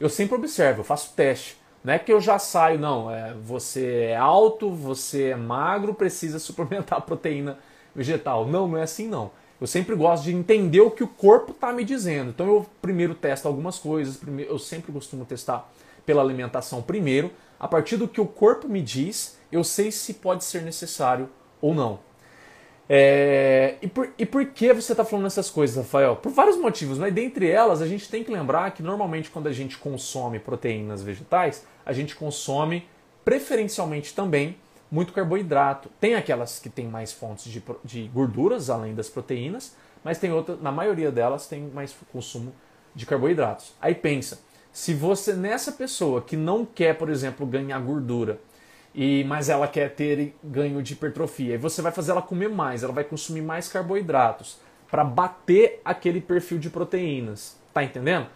eu sempre observo, eu faço teste. Não é que eu já saio, não. É, você é alto, você é magro, precisa suplementar (laughs) proteína vegetal. Não, não é assim não. Eu sempre gosto de entender o que o corpo está me dizendo. Então eu primeiro testo algumas coisas, eu sempre costumo testar pela alimentação primeiro. A partir do que o corpo me diz, eu sei se pode ser necessário ou não. É, e, por, e por que você está falando essas coisas, Rafael? Por vários motivos, mas dentre elas a gente tem que lembrar que normalmente quando a gente consome proteínas vegetais, a gente consome preferencialmente também muito carboidrato. Tem aquelas que têm mais fontes de, de gorduras além das proteínas, mas tem outras, na maioria delas tem mais consumo de carboidratos. Aí pensa, se você nessa pessoa que não quer, por exemplo, ganhar gordura, e mas ela quer ter ganho de hipertrofia. E você vai fazer ela comer mais, ela vai consumir mais carboidratos para bater aquele perfil de proteínas. Tá entendendo?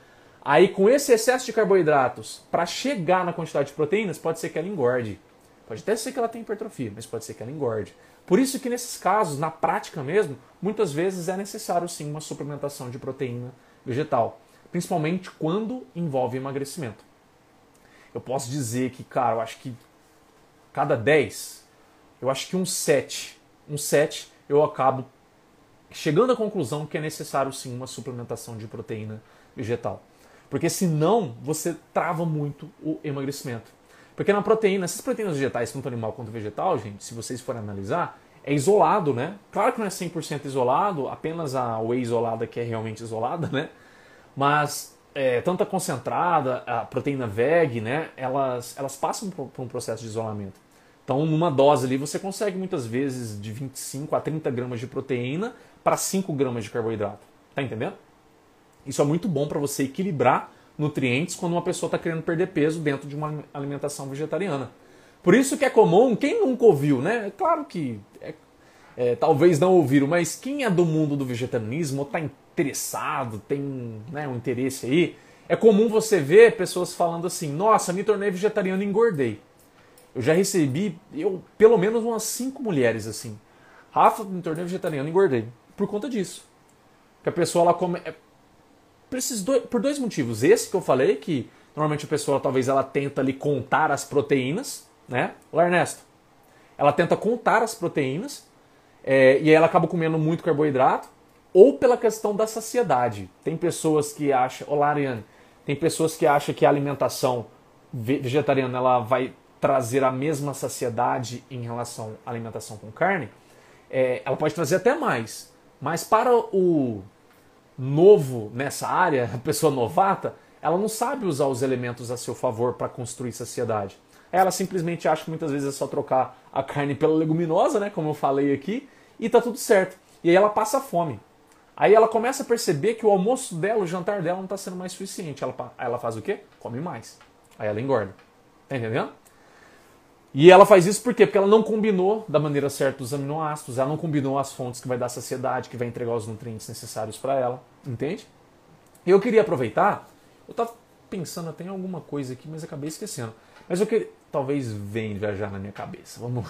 Aí com esse excesso de carboidratos, para chegar na quantidade de proteínas, pode ser que ela engorde. Pode até ser que ela tenha hipertrofia, mas pode ser que ela engorde. Por isso que nesses casos, na prática mesmo, muitas vezes é necessário sim uma suplementação de proteína vegetal principalmente quando envolve emagrecimento. Eu posso dizer que, cara, eu acho que cada 10, eu acho que um 7, um 7 eu acabo chegando à conclusão que é necessário sim uma suplementação de proteína vegetal. Porque senão você trava muito o emagrecimento. Porque na proteína, essas proteínas vegetais, tanto animal quanto vegetal, gente, se vocês forem analisar, é isolado, né? Claro que não é 100% isolado, apenas a whey isolada que é realmente isolada, né? Mas é, tanto a concentrada, a proteína VEG, né? Elas, elas passam por, por um processo de isolamento. Então, numa dose ali, você consegue muitas vezes de 25 a 30 gramas de proteína para 5 gramas de carboidrato. Tá entendendo? Isso é muito bom para você equilibrar nutrientes quando uma pessoa está querendo perder peso dentro de uma alimentação vegetariana. Por isso que é comum, quem nunca ouviu, né? É claro que é, é, talvez não ouviram, mas quem é do mundo do vegetarianismo ou está interessado, tem né, um interesse aí, é comum você ver pessoas falando assim: Nossa, me tornei vegetariano e engordei. Eu já recebi, eu pelo menos umas cinco mulheres assim. Rafa, me tornei vegetariano e engordei. Por conta disso. Que a pessoa ela come. É, dois, por dois motivos. Esse que eu falei, que normalmente a pessoa talvez ela tenta ali contar as proteínas, né? Olá, Ernesto. Ela tenta contar as proteínas é, e aí ela acaba comendo muito carboidrato, ou pela questão da saciedade. Tem pessoas que acham, olá, Ariane, tem pessoas que acham que a alimentação vegetariana ela vai trazer a mesma saciedade em relação à alimentação com carne. É, ela pode trazer até mais, mas para o novo nessa área, (laughs) a pessoa novata, ela não sabe usar os elementos a seu favor para construir saciedade. Ela simplesmente acha que muitas vezes é só trocar a carne pela leguminosa, né, como eu falei aqui, e tá tudo certo. E aí ela passa fome. Aí ela começa a perceber que o almoço dela, o jantar dela não está sendo mais suficiente. Ela, ela faz o quê? Come mais. Aí ela engorda. Tá entendendo? E ela faz isso por quê? Porque ela não combinou da maneira certa os aminoácidos, ela não combinou as fontes que vai dar saciedade, que vai entregar os nutrientes necessários para ela. Entende? Eu queria aproveitar, eu estava pensando até em alguma coisa aqui, mas acabei esquecendo. Mas eu queria. Talvez venha viajar na minha cabeça. Vamos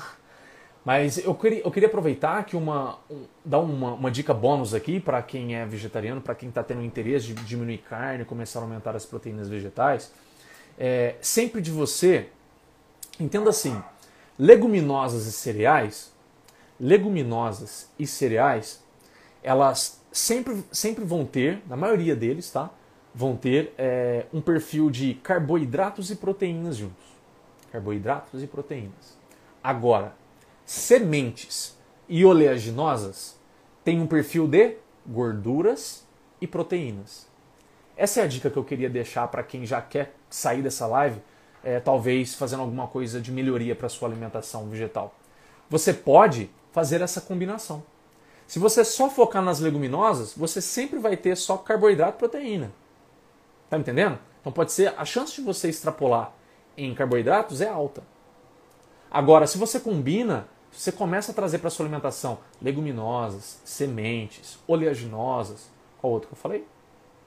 Mas eu queria, eu queria aproveitar que uma. Um, dar uma, uma dica bônus aqui para quem é vegetariano, para quem está tendo interesse de diminuir carne, começar a aumentar as proteínas vegetais. É, sempre de você. Entenda assim: leguminosas e cereais. Leguminosas e cereais, elas sempre, sempre vão ter, na maioria deles, tá? Vão ter é, um perfil de carboidratos e proteínas juntos. Carboidratos e proteínas. Agora, sementes e oleaginosas têm um perfil de gorduras e proteínas. Essa é a dica que eu queria deixar para quem já quer sair dessa live, é, talvez fazendo alguma coisa de melhoria para sua alimentação vegetal. Você pode fazer essa combinação. Se você só focar nas leguminosas, você sempre vai ter só carboidrato e proteína. Tá entendendo? Então pode ser a chance de você extrapolar em carboidratos é alta. Agora, se você combina, você começa a trazer para sua alimentação leguminosas, sementes, oleaginosas, qual outro que eu falei?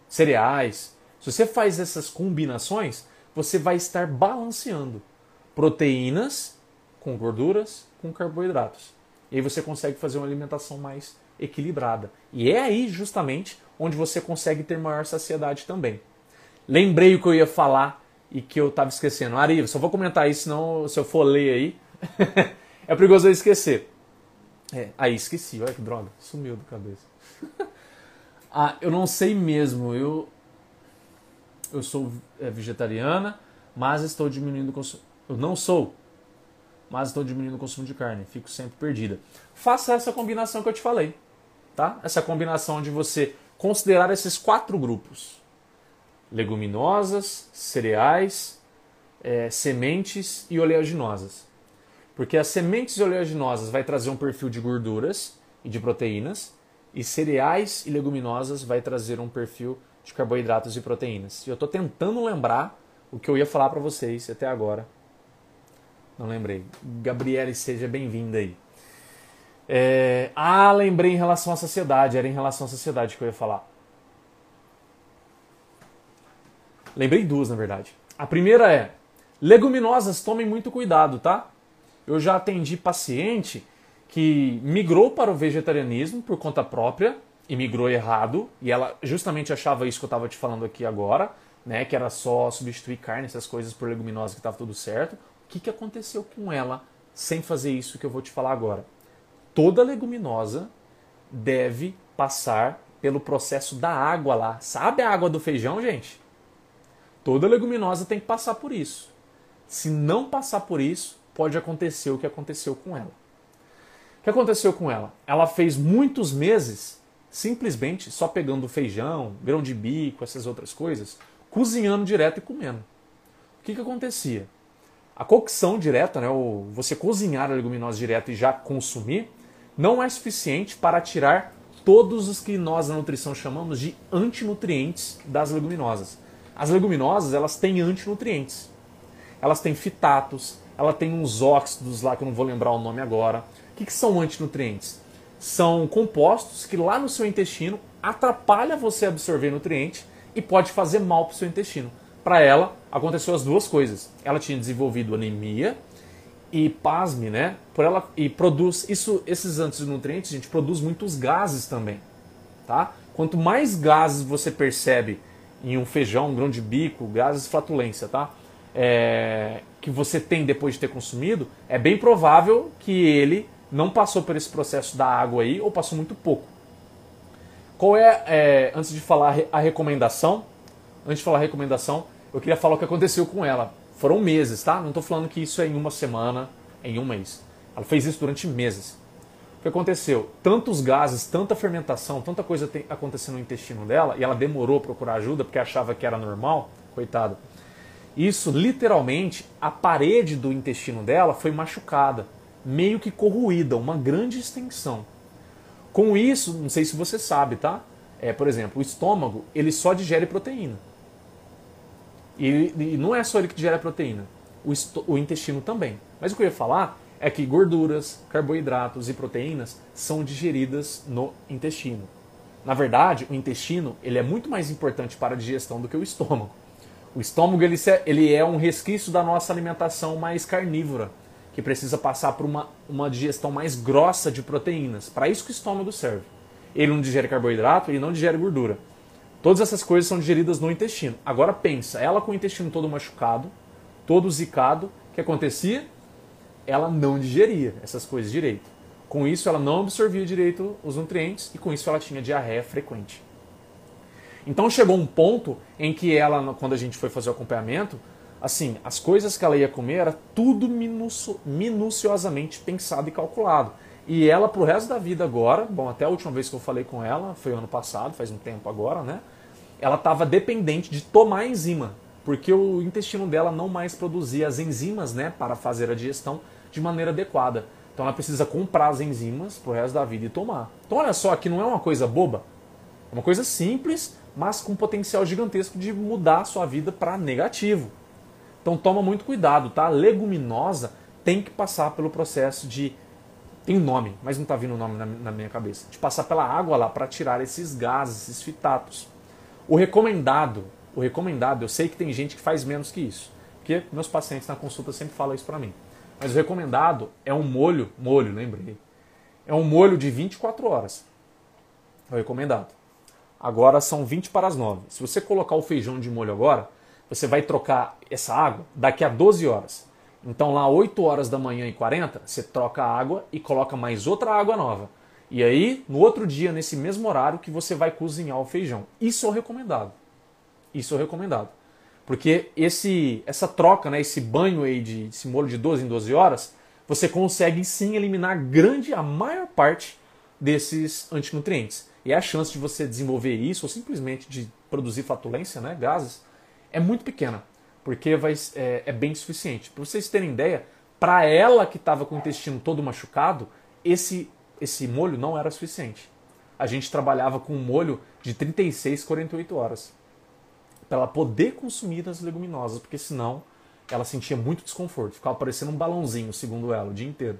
Cereais. Se você faz essas combinações, você vai estar balanceando proteínas com gorduras, com carboidratos. E aí você consegue fazer uma alimentação mais equilibrada. E é aí justamente onde você consegue ter maior saciedade também. Lembrei o que eu ia falar e que eu estava esquecendo. Ari, só vou comentar isso, senão se eu for ler aí, (laughs) é perigoso eu esquecer. É, aí esqueci, olha que droga, sumiu da cabeça. (laughs) ah, eu não sei mesmo, eu eu sou é, vegetariana, mas estou diminuindo o consumo. Eu não sou, mas estou diminuindo o consumo de carne, fico sempre perdida. Faça essa combinação que eu te falei, tá? Essa combinação de você considerar esses quatro grupos: leguminosas, cereais, é, sementes e oleaginosas. Porque as sementes e oleaginosas vai trazer um perfil de gorduras e de proteínas, e cereais e leguminosas vai trazer um perfil de carboidratos e proteínas. E eu estou tentando lembrar o que eu ia falar para vocês até agora, não lembrei. Gabriele, seja bem-vinda aí. É... Ah, lembrei em relação à sociedade. Era em relação à sociedade que eu ia falar. Lembrei duas, na verdade. A primeira é: leguminosas, tomem muito cuidado, tá? Eu já atendi paciente que migrou para o vegetarianismo por conta própria, imigrou errado e ela justamente achava isso que eu estava te falando aqui agora, né, que era só substituir carne, essas coisas por leguminosa que estava tudo certo. O que, que aconteceu com ela sem fazer isso que eu vou te falar agora? Toda leguminosa deve passar pelo processo da água lá. Sabe a água do feijão, gente? Toda leguminosa tem que passar por isso. Se não passar por isso, pode acontecer o que aconteceu com ela. O que aconteceu com ela? Ela fez muitos meses simplesmente só pegando feijão, grão de bico, essas outras coisas, cozinhando direto e comendo. O que, que acontecia? A cocção direta, né, ou você cozinhar a leguminosa direto e já consumir, não é suficiente para tirar todos os que nós na nutrição chamamos de antinutrientes das leguminosas. As leguminosas, elas têm antinutrientes. Elas têm fitatos, ela tem uns óxidos lá que eu não vou lembrar o nome agora. O que, que são antinutrientes? São compostos que lá no seu intestino atrapalha você a absorver nutriente e pode fazer mal para o seu intestino. Para ela, aconteceu as duas coisas. Ela tinha desenvolvido anemia e pasme, né? Por ela e produz isso, esses antinutrientes, gente, produz muitos gases também, tá? Quanto mais gases você percebe em um feijão, um grão de bico, gases flatulência, tá? É, que você tem depois de ter consumido, é bem provável que ele não passou por esse processo da água aí ou passou muito pouco. Qual é, é antes de falar a recomendação, antes de falar a recomendação, eu queria falar o que aconteceu com ela. Foram meses, tá? Não estou falando que isso é em uma semana, em um mês. Ela fez isso durante meses. O que aconteceu? Tantos gases, tanta fermentação, tanta coisa acontecendo no intestino dela, e ela demorou a procurar ajuda porque achava que era normal, coitada. Isso, literalmente, a parede do intestino dela foi machucada, meio que corroída, uma grande extensão. Com isso, não sei se você sabe, tá? É, por exemplo, o estômago, ele só digere proteína. E, e não é só ele que digere a proteína, o, o intestino também. Mas o que eu ia falar é que gorduras, carboidratos e proteínas são digeridas no intestino. Na verdade, o intestino ele é muito mais importante para a digestão do que o estômago. O estômago ele, ele é um resquício da nossa alimentação mais carnívora, que precisa passar por uma, uma digestão mais grossa de proteínas. Para isso que o estômago serve. Ele não digere carboidrato, ele não digere gordura. Todas essas coisas são digeridas no intestino. Agora pensa, ela com o intestino todo machucado, todo zicado, o que acontecia? Ela não digeria essas coisas direito. Com isso, ela não absorvia direito os nutrientes e com isso ela tinha diarreia frequente. Então chegou um ponto em que ela, quando a gente foi fazer o acompanhamento, assim, as coisas que ela ia comer era tudo minucio, minuciosamente pensado e calculado. E ela, pro resto da vida agora, bom, até a última vez que eu falei com ela, foi ano passado, faz um tempo agora, né? ela estava dependente de tomar enzima, porque o intestino dela não mais produzia as enzimas né, para fazer a digestão de maneira adequada. Então ela precisa comprar as enzimas pro resto da vida e tomar. Então olha só, que não é uma coisa boba, é uma coisa simples, mas com potencial gigantesco de mudar a sua vida para negativo. Então toma muito cuidado, tá? Leguminosa tem que passar pelo processo de tem um nome, mas não está vindo o nome na, na minha cabeça. De passar pela água lá para tirar esses gases, esses fitatos. O recomendado, o recomendado, eu sei que tem gente que faz menos que isso, porque meus pacientes na consulta sempre falam isso para mim. Mas o recomendado é um molho, molho, lembrei. É um molho de 24 horas. É o recomendado. Agora são 20 para as 9. Se você colocar o feijão de molho agora, você vai trocar essa água daqui a 12 horas. Então lá 8 horas da manhã e 40, você troca a água e coloca mais outra água nova. E aí, no outro dia, nesse mesmo horário, que você vai cozinhar o feijão. Isso é recomendado. Isso é recomendado. Porque esse, essa troca, né, esse banho aí de esse molho de 12 em 12 horas, você consegue sim eliminar grande, a maior parte desses antinutrientes. E a chance de você desenvolver isso, ou simplesmente de produzir flatulência, né, gases, é muito pequena. Porque vai, é, é bem suficiente. Para vocês terem ideia, para ela que estava com o intestino todo machucado, esse esse molho não era suficiente. A gente trabalhava com um molho de 36, 48 horas. Para ela poder consumir as leguminosas, porque senão ela sentia muito desconforto. Ficava parecendo um balãozinho, segundo ela, o dia inteiro.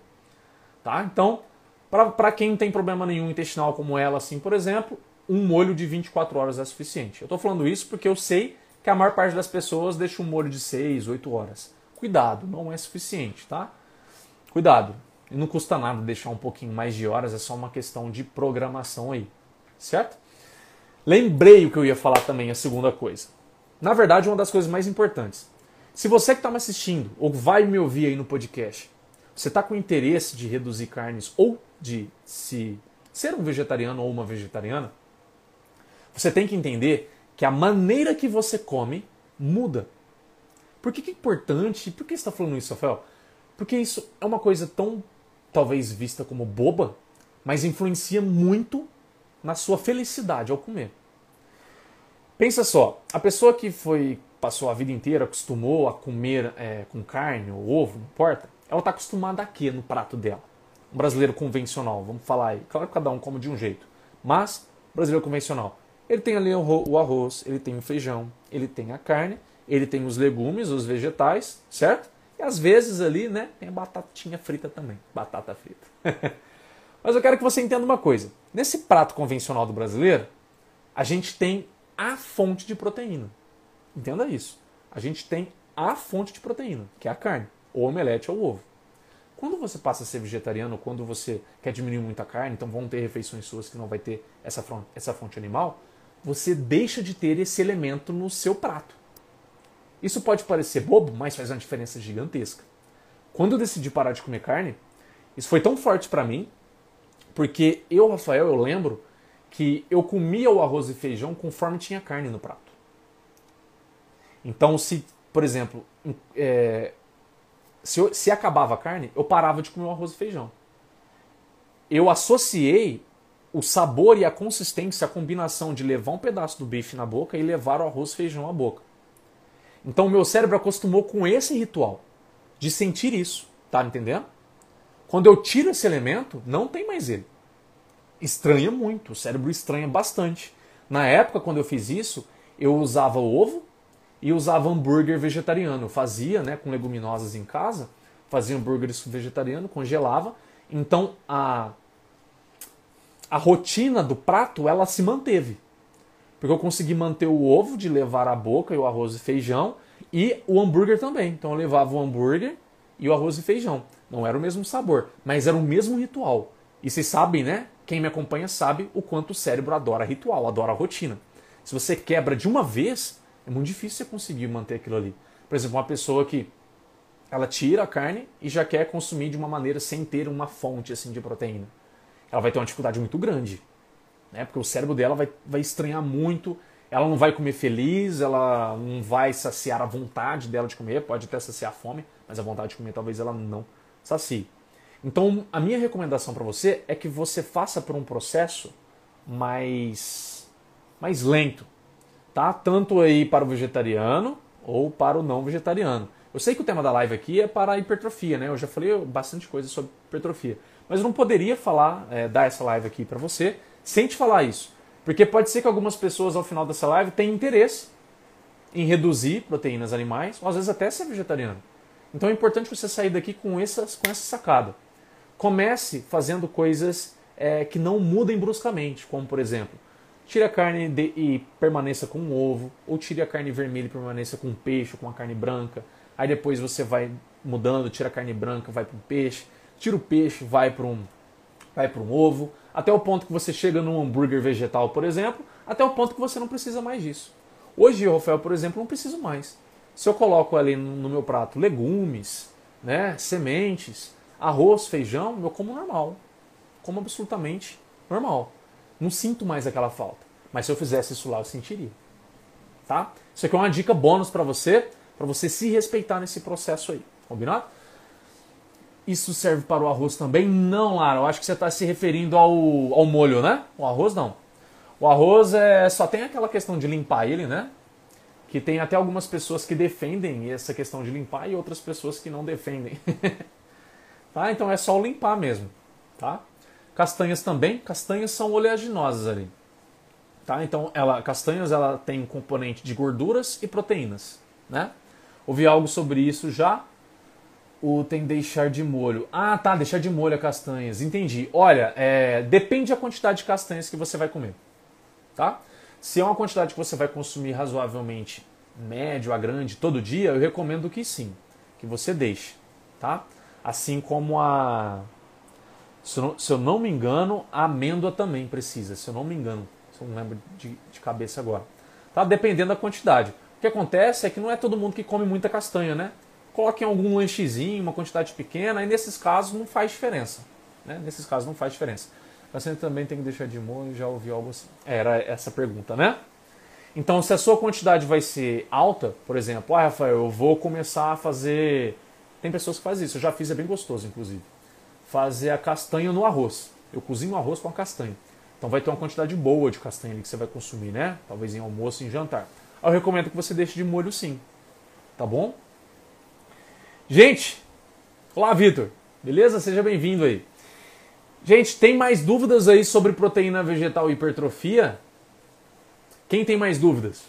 Tá? Então, para quem não tem problema nenhum intestinal como ela, assim, por exemplo, um molho de 24 horas é suficiente. Eu estou falando isso porque eu sei que a maior parte das pessoas deixa um molho de 6, 8 horas. Cuidado, não é suficiente, tá? Cuidado. Não custa nada deixar um pouquinho mais de horas, é só uma questão de programação aí. certo? Lembrei o que eu ia falar também, a segunda coisa. Na verdade, uma das coisas mais importantes. Se você que está me assistindo ou vai me ouvir aí no podcast, você está com interesse de reduzir carnes ou de se ser um vegetariano ou uma vegetariana, você tem que entender que a maneira que você come muda. Por que, que é importante? Por que você está falando isso, Rafael? Porque isso é uma coisa tão, talvez, vista como boba, mas influencia muito na sua felicidade ao comer. Pensa só, a pessoa que foi passou a vida inteira, acostumou a comer é, com carne ou ovo, não importa, ela está acostumada a quê no prato dela? Um brasileiro convencional, vamos falar aí. Claro que cada um come de um jeito, mas brasileiro convencional. Ele tem ali o arroz, ele tem o feijão, ele tem a carne, ele tem os legumes, os vegetais, certo? E às vezes ali, né, tem a batatinha frita também. Batata frita. (laughs) Mas eu quero que você entenda uma coisa. Nesse prato convencional do brasileiro, a gente tem a fonte de proteína. Entenda isso. A gente tem a fonte de proteína, que é a carne, ou omelete ou ovo. Quando você passa a ser vegetariano, quando você quer diminuir muito a carne, então vão ter refeições suas que não vai ter essa fonte, essa fonte animal, você deixa de ter esse elemento no seu prato. Isso pode parecer bobo, mas faz uma diferença gigantesca. Quando eu decidi parar de comer carne, isso foi tão forte para mim, porque eu, Rafael, eu lembro que eu comia o arroz e feijão conforme tinha carne no prato. Então, se, por exemplo, é, se, eu, se acabava a carne, eu parava de comer o arroz e feijão. Eu associei o sabor e a consistência, a combinação de levar um pedaço do bife na boca e levar o arroz e feijão à boca. Então o meu cérebro acostumou com esse ritual de sentir isso, tá entendendo? Quando eu tiro esse elemento, não tem mais ele. Estranha muito, o cérebro estranha bastante. Na época, quando eu fiz isso, eu usava ovo e usava hambúrguer vegetariano. Eu fazia né, com leguminosas em casa, fazia hambúrguer vegetariano, congelava. Então a a rotina do prato ela se manteve. Porque eu consegui manter o ovo de levar à boca e o arroz e feijão e o hambúrguer também. Então eu levava o hambúrguer e o arroz e feijão. Não era o mesmo sabor, mas era o mesmo ritual. E vocês sabem, né? Quem me acompanha sabe o quanto o cérebro adora ritual, adora rotina. Se você quebra de uma vez, é muito difícil você conseguir manter aquilo ali. Por exemplo, uma pessoa que ela tira a carne e já quer consumir de uma maneira sem ter uma fonte assim de proteína ela vai ter uma dificuldade muito grande. Né? Porque o cérebro dela vai, vai estranhar muito, ela não vai comer feliz, ela não vai saciar a vontade dela de comer, pode até saciar a fome, mas a vontade de comer talvez ela não sacie. Então, a minha recomendação para você é que você faça por um processo mais, mais lento, tá? Tanto aí para o vegetariano ou para o não vegetariano. Eu sei que o tema da live aqui é para a hipertrofia, né? Eu já falei bastante coisa sobre hipertrofia. Mas eu não poderia falar, é, dar essa live aqui para você, sem te falar isso. Porque pode ser que algumas pessoas ao final dessa live tenham interesse em reduzir proteínas animais, ou às vezes até ser vegetariano. Então é importante você sair daqui com, essas, com essa sacada. Comece fazendo coisas é, que não mudem bruscamente, como por exemplo, tire a carne de, e permaneça com um ovo, ou tire a carne vermelha e permaneça com um peixe, com a carne branca. Aí depois você vai mudando, tira a carne branca, vai para o peixe tira o peixe, vai para um, vai para um ovo, até o ponto que você chega num hambúrguer vegetal, por exemplo, até o ponto que você não precisa mais disso. Hoje, Rafael, por exemplo, não preciso mais. Se eu coloco ali no meu prato legumes, né, sementes, arroz, feijão, eu como normal. Como absolutamente normal. Não sinto mais aquela falta. Mas se eu fizesse isso lá, eu sentiria. Tá? Isso aqui é uma dica bônus para você, para você se respeitar nesse processo aí. Combinado? Isso serve para o arroz também? Não, Lara. Eu acho que você está se referindo ao, ao molho, né? O arroz não. O arroz é só tem aquela questão de limpar ele, né? Que tem até algumas pessoas que defendem essa questão de limpar e outras pessoas que não defendem. (laughs) tá? Então é só limpar mesmo, tá? Castanhas também. Castanhas são oleaginosas ali. Tá? Então, ela, castanhas ela tem um componente de gorduras e proteínas, né? Ouvi algo sobre isso já o tem deixar de molho. Ah, tá, deixar de molho a castanhas. Entendi. Olha, é, depende da quantidade de castanhas que você vai comer. Tá? Se é uma quantidade que você vai consumir razoavelmente médio a grande todo dia, eu recomendo que sim, que você deixe, tá? Assim como a Se eu não, se eu não me engano, a amêndoa também precisa, se eu não me engano. Se eu não lembro de, de cabeça agora. Tá? Dependendo da quantidade. O que acontece é que não é todo mundo que come muita castanha, né? Coloque em algum lanchezinho, uma quantidade pequena, e nesses casos não faz diferença. Né? Nesses casos não faz diferença. Castanha também tem que deixar de molho, já ouvi algo assim. Era essa pergunta, né? Então, se a sua quantidade vai ser alta, por exemplo, ah, Rafael, eu vou começar a fazer. Tem pessoas que fazem isso, eu já fiz, é bem gostoso, inclusive. Fazer a castanha no arroz. Eu cozinho arroz com a castanha. Então vai ter uma quantidade boa de castanha ali que você vai consumir, né? Talvez em almoço em jantar. Eu recomendo que você deixe de molho sim. Tá bom? Gente, olá Vitor. Beleza? Seja bem-vindo aí. Gente, tem mais dúvidas aí sobre proteína vegetal e hipertrofia? Quem tem mais dúvidas?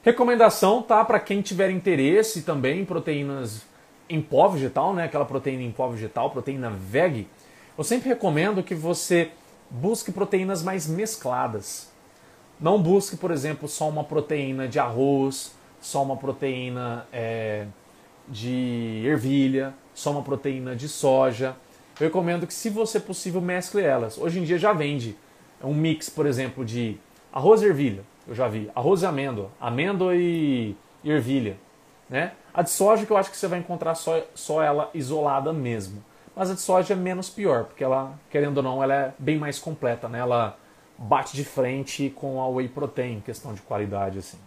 Recomendação, tá? Para quem tiver interesse também em proteínas em pó vegetal, né? Aquela proteína em pó vegetal, proteína VEG. Eu sempre recomendo que você busque proteínas mais mescladas. Não busque, por exemplo, só uma proteína de arroz, só uma proteína é, de ervilha, só uma proteína de soja. Eu recomendo que, se você possível, mescle elas. Hoje em dia já vende um mix, por exemplo, de arroz e ervilha, eu já vi, arroz e amêndoa, amêndoa e ervilha, né? A de soja que eu acho que você vai encontrar só, só ela isolada mesmo. Mas a de soja é menos pior, porque ela, querendo ou não, ela é bem mais completa, né? Ela bate de frente com a whey protein, questão de qualidade, assim.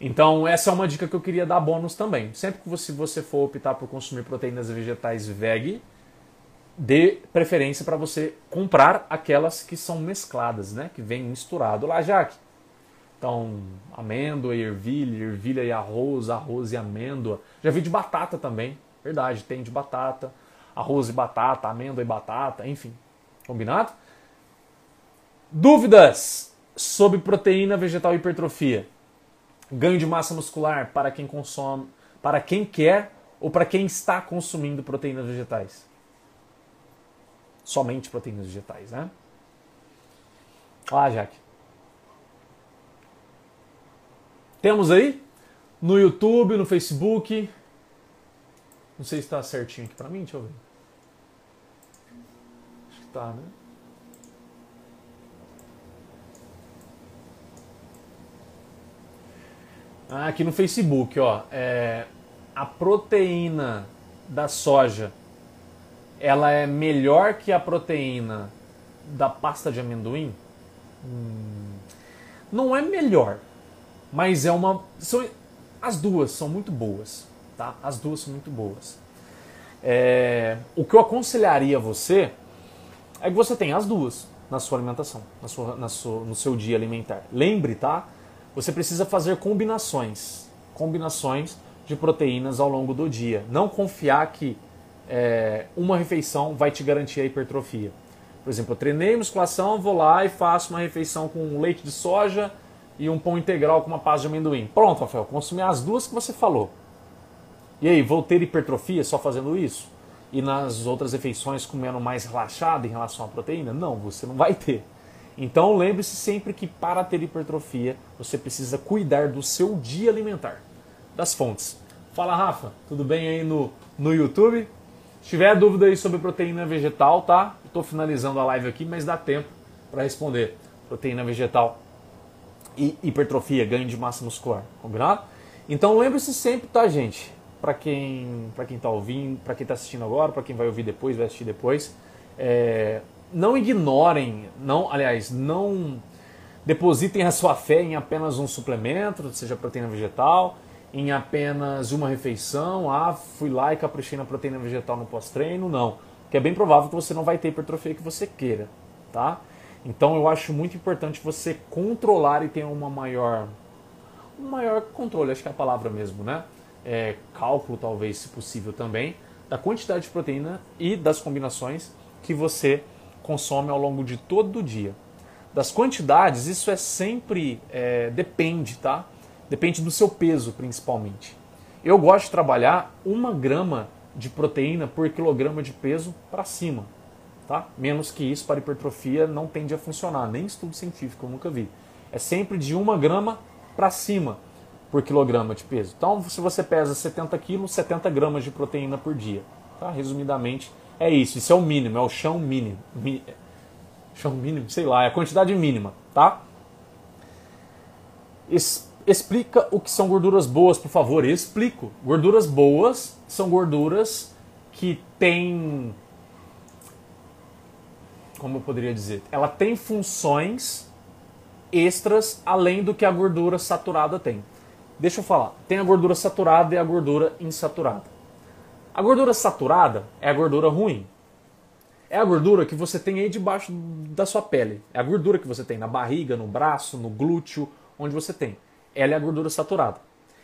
Então, essa é uma dica que eu queria dar bônus também. Sempre que você, você for optar por consumir proteínas vegetais veg, dê preferência para você comprar aquelas que são mescladas, né? Que vem misturado lá, Jaque. Então, amêndoa e ervilha, ervilha e arroz, arroz e amêndoa. Já vi de batata também, verdade, tem de batata, arroz e batata, amêndoa e batata, enfim. Combinado? Dúvidas sobre proteína vegetal e hipertrofia? Ganho de massa muscular para quem consome, para quem quer ou para quem está consumindo proteínas vegetais? somente proteínas vegetais, né? Ah, Jaque. Temos aí no YouTube, no Facebook. Não sei se está certinho aqui para mim, deixa eu ver. Acho que tá, né? Aqui no Facebook, ó, é, a proteína da soja ela é melhor que a proteína da pasta de amendoim? Hum, não é melhor, mas é uma. São, as duas são muito boas, tá? As duas são muito boas. É, o que eu aconselharia você é que você tenha as duas na sua alimentação, na sua, na sua, no seu dia alimentar. Lembre, tá? Você precisa fazer combinações, combinações de proteínas ao longo do dia. Não confiar que é, uma refeição vai te garantir a hipertrofia. Por exemplo, eu treinei musculação, vou lá e faço uma refeição com leite de soja e um pão integral com uma pasta de amendoim. Pronto, Rafael, consumi as duas que você falou. E aí, vou ter hipertrofia só fazendo isso? E nas outras refeições comendo mais relaxado em relação à proteína? Não, você não vai ter. Então lembre-se sempre que para ter hipertrofia você precisa cuidar do seu dia alimentar, das fontes. Fala Rafa, tudo bem aí no, no YouTube? Se tiver dúvida aí sobre proteína vegetal, tá? Estou finalizando a live aqui, mas dá tempo para responder. Proteína vegetal e hipertrofia, ganho de massa muscular, combinado? Então lembre-se sempre, tá, gente? Para quem para quem tá ouvindo, para quem está assistindo agora, para quem vai ouvir depois, vai assistir depois, é, não ignorem, não, aliás, não depositem a sua fé em apenas um suplemento, seja proteína vegetal em apenas uma refeição, ah, fui lá e caprichei na proteína vegetal no pós-treino, não. Que é bem provável que você não vai ter hipertrofia que você queira, tá? Então eu acho muito importante você controlar e ter uma maior um maior controle, acho que é a palavra mesmo, né? É, cálculo talvez, se possível também, da quantidade de proteína e das combinações que você consome ao longo de todo o dia. Das quantidades, isso é sempre é, depende, tá? Depende do seu peso, principalmente. Eu gosto de trabalhar uma grama de proteína por quilograma de peso para cima. Tá? Menos que isso para hipertrofia não tende a funcionar, nem estudo científico eu nunca vi. É sempre de uma grama para cima por quilograma de peso. Então, se você pesa 70 quilos, 70 gramas de proteína por dia. Tá? Resumidamente, é isso. Isso é o mínimo, é o chão mínimo. Mi... Chão mínimo, sei lá, é a quantidade mínima, tá? Es... Explica o que são gorduras boas, por favor. Eu explico. Gorduras boas são gorduras que têm. Como eu poderia dizer? Ela tem funções extras além do que a gordura saturada tem. Deixa eu falar. Tem a gordura saturada e a gordura insaturada. A gordura saturada é a gordura ruim. É a gordura que você tem aí debaixo da sua pele. É a gordura que você tem na barriga, no braço, no glúteo, onde você tem. Ela é a gordura saturada.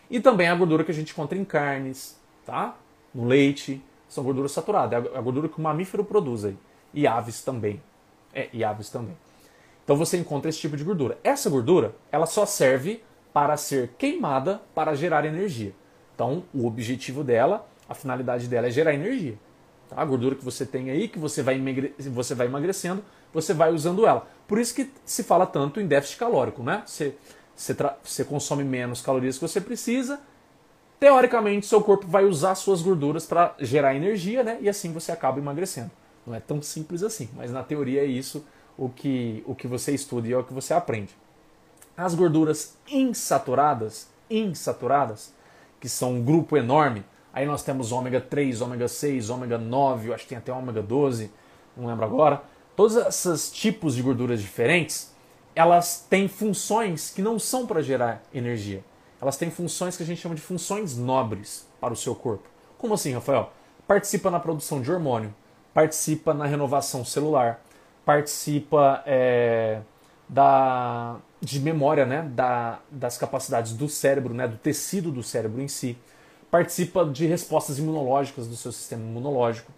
E também a gordura que a gente encontra em carnes, tá? No leite, são gorduras saturadas. É a gordura que o mamífero produz aí. E aves também. É, e aves também. Então você encontra esse tipo de gordura. Essa gordura, ela só serve para ser queimada para gerar energia. Então, o objetivo dela, a finalidade dela é gerar energia. Tá? A gordura que você tem aí, que você vai, você vai emagrecendo, você vai usando ela. Por isso que se fala tanto em déficit calórico, né? Você, você, você consome menos calorias que você precisa, teoricamente seu corpo vai usar suas gorduras para gerar energia, né? E assim você acaba emagrecendo. Não é tão simples assim, mas na teoria é isso o que, o que você estuda e é o que você aprende. As gorduras insaturadas, insaturadas, que são um grupo enorme, aí nós temos ômega 3, ômega 6, ômega 9, acho que tem até ômega 12, não lembro agora. Todos esses tipos de gorduras diferentes, elas têm funções que não são para gerar energia. Elas têm funções que a gente chama de funções nobres para o seu corpo. Como assim, Rafael? Participa na produção de hormônio, participa na renovação celular, participa é, da, de memória, né, da, das capacidades do cérebro, né, do tecido do cérebro em si, participa de respostas imunológicas do seu sistema imunológico,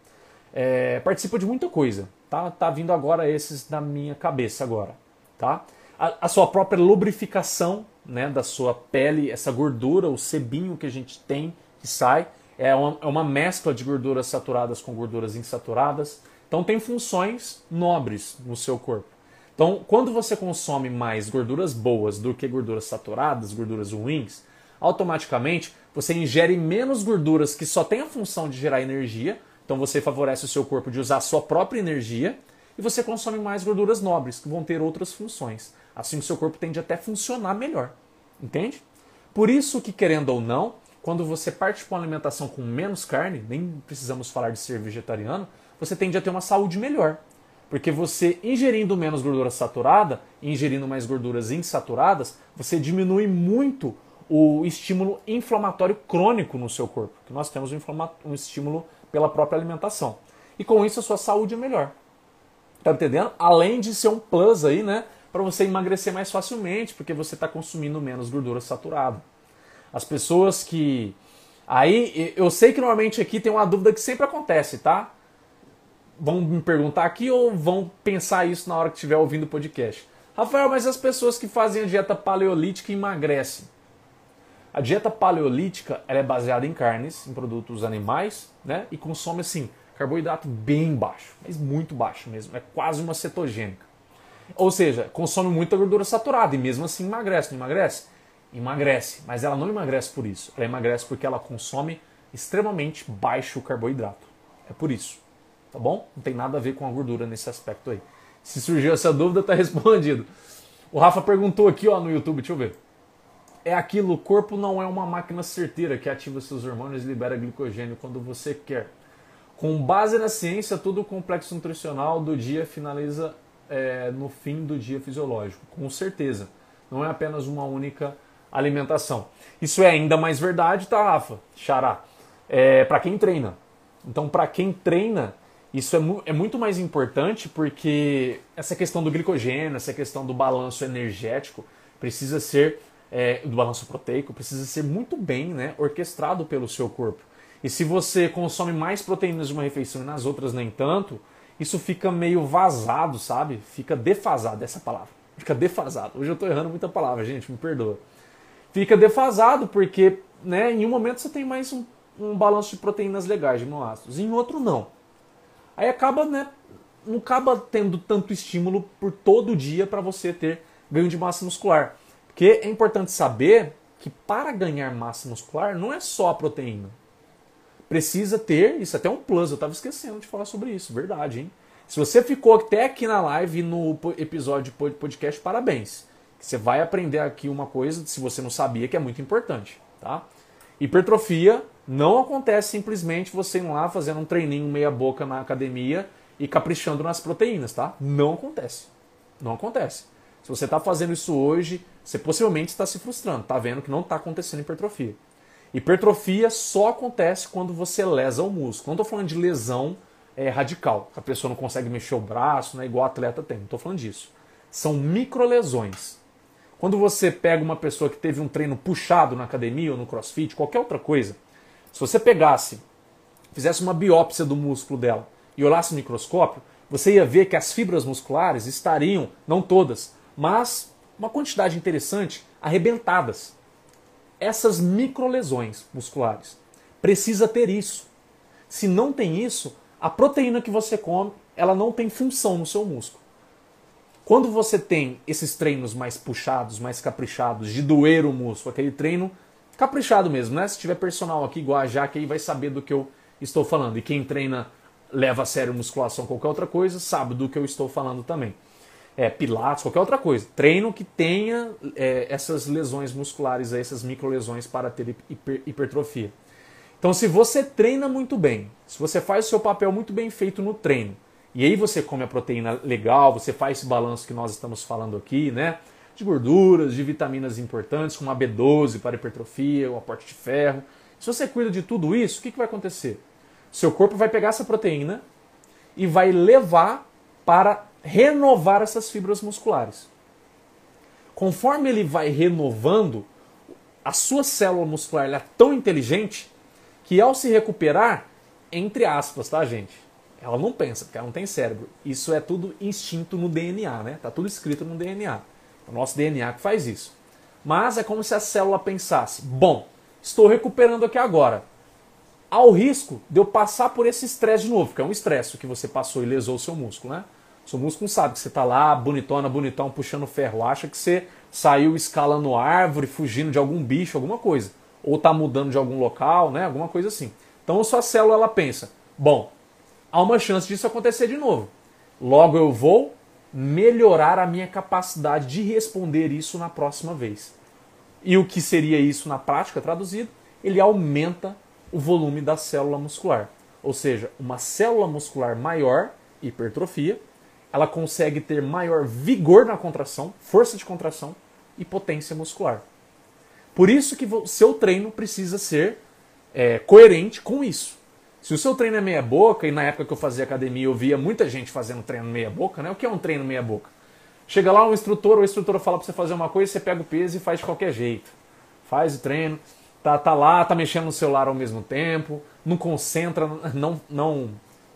é, participa de muita coisa, tá? Tá vindo agora esses na minha cabeça agora, tá? A, a, sua própria lubrificação, né, da sua pele, essa gordura, o sebinho que a gente tem que sai, é uma, é uma mescla de gorduras saturadas com gorduras insaturadas então tem funções nobres no seu corpo. Então, quando você consome mais gorduras boas do que gorduras saturadas, gorduras ruins, automaticamente você ingere menos gorduras que só têm a função de gerar energia. Então você favorece o seu corpo de usar a sua própria energia e você consome mais gorduras nobres que vão ter outras funções. Assim o seu corpo tende até a funcionar melhor. Entende? Por isso que querendo ou não, quando você parte para uma alimentação com menos carne, nem precisamos falar de ser vegetariano, você tende a ter uma saúde melhor. Porque você ingerindo menos gordura saturada, ingerindo mais gorduras insaturadas, você diminui muito o estímulo inflamatório crônico no seu corpo. Que nós temos um, um estímulo pela própria alimentação. E com isso a sua saúde é melhor. Tá entendendo? Além de ser um plus aí, né? Para você emagrecer mais facilmente, porque você está consumindo menos gordura saturada. As pessoas que. Aí, eu sei que normalmente aqui tem uma dúvida que sempre acontece, tá? vão me perguntar aqui ou vão pensar isso na hora que estiver ouvindo o podcast. Rafael, mas as pessoas que fazem a dieta paleolítica emagrecem. A dieta paleolítica ela é baseada em carnes, em produtos animais, né? E consome assim carboidrato bem baixo, mas muito baixo mesmo, é quase uma cetogênica. Ou seja, consome muita gordura saturada e mesmo assim emagrece, não emagrece? Emagrece, mas ela não emagrece por isso. Ela emagrece porque ela consome extremamente baixo carboidrato. É por isso tá bom? Não tem nada a ver com a gordura nesse aspecto aí. Se surgiu essa dúvida, tá (laughs) respondido. O Rafa perguntou aqui ó, no YouTube, deixa eu ver. É aquilo, o corpo não é uma máquina certeira que ativa seus hormônios e libera glicogênio quando você quer. Com base na ciência, todo o complexo nutricional do dia finaliza é, no fim do dia fisiológico. Com certeza. Não é apenas uma única alimentação. Isso é ainda mais verdade, tá, Rafa? Xará. É, para quem treina. Então, para quem treina, isso é, mu é muito mais importante porque essa questão do glicogênio, essa questão do balanço energético precisa ser, é, do balanço proteico, precisa ser muito bem né, orquestrado pelo seu corpo. E se você consome mais proteínas de uma refeição e nas outras nem tanto, isso fica meio vazado, sabe? Fica defasado, essa palavra. Fica defasado. Hoje eu estou errando muita palavra, gente, me perdoa. Fica defasado porque né, em um momento você tem mais um, um balanço de proteínas legais, de aminoácidos, em outro não. Aí acaba, né, não acaba tendo tanto estímulo por todo dia para você ter ganho de massa muscular. Porque é importante saber que para ganhar massa muscular não é só a proteína. precisa ter, isso é até um plus, eu estava esquecendo de falar sobre isso, verdade, hein? Se você ficou até aqui na live no episódio de podcast, parabéns. Você vai aprender aqui uma coisa, se você não sabia, que é muito importante, tá? Hipertrofia não acontece simplesmente você ir lá fazendo um treininho meia boca na academia e caprichando nas proteínas, tá? Não acontece. Não acontece. Se você está fazendo isso hoje, você possivelmente está se frustrando, está vendo que não está acontecendo hipertrofia. Hipertrofia só acontece quando você lesa o músculo. Não estou falando de lesão é, radical, a pessoa não consegue mexer o braço, né, igual atleta tem. Não estou falando disso. São microlesões. Quando você pega uma pessoa que teve um treino puxado na academia ou no crossfit, qualquer outra coisa, se você pegasse, fizesse uma biópsia do músculo dela e olhasse no microscópio, você ia ver que as fibras musculares estariam, não todas, mas uma quantidade interessante, arrebentadas. Essas microlesões musculares. Precisa ter isso. Se não tem isso, a proteína que você come, ela não tem função no seu músculo. Quando você tem esses treinos mais puxados, mais caprichados, de doer o músculo, aquele treino caprichado mesmo, né? Se tiver personal aqui igual a Jaque aí vai saber do que eu estou falando. E quem treina leva a sério musculação, qualquer outra coisa, sabe do que eu estou falando também. É, pilates, qualquer outra coisa. Treino que tenha é, essas lesões musculares, essas microlesões para ter hiper, hipertrofia. Então, se você treina muito bem, se você faz o seu papel muito bem feito no treino, e aí você come a proteína legal, você faz esse balanço que nós estamos falando aqui, né? De gorduras, de vitaminas importantes, como a B12 para hipertrofia, o aporte de ferro. Se você cuida de tudo isso, o que, que vai acontecer? Seu corpo vai pegar essa proteína e vai levar para renovar essas fibras musculares. Conforme ele vai renovando, a sua célula muscular é tão inteligente que ao se recuperar, entre aspas, tá, gente? Ela não pensa, porque ela não tem cérebro. Isso é tudo instinto no DNA, né? Tá tudo escrito no DNA. É o nosso DNA que faz isso. Mas é como se a célula pensasse: bom, estou recuperando aqui agora ao risco de eu passar por esse estresse de novo, porque é um estresse que você passou e lesou o seu músculo, né? Seu músculo não sabe que você está lá, bonitona, bonitão, puxando ferro, acha que você saiu escalando árvore, fugindo de algum bicho, alguma coisa. Ou está mudando de algum local, né? Alguma coisa assim. Então a sua célula ela pensa, bom, há uma chance disso acontecer de novo. Logo eu vou melhorar a minha capacidade de responder isso na próxima vez. E o que seria isso na prática traduzido? Ele aumenta o volume da célula muscular. Ou seja, uma célula muscular maior, hipertrofia, ela consegue ter maior vigor na contração, força de contração e potência muscular. Por isso que o seu treino precisa ser é, coerente com isso. Se o seu treino é meia boca, e na época que eu fazia academia eu via muita gente fazendo treino meia boca, né? O que é um treino meia boca? Chega lá um instrutor, ou a instrutora fala para você fazer uma coisa, você pega o peso e faz de qualquer jeito. Faz o treino, tá, tá lá, tá mexendo no celular ao mesmo tempo, não concentra, não, não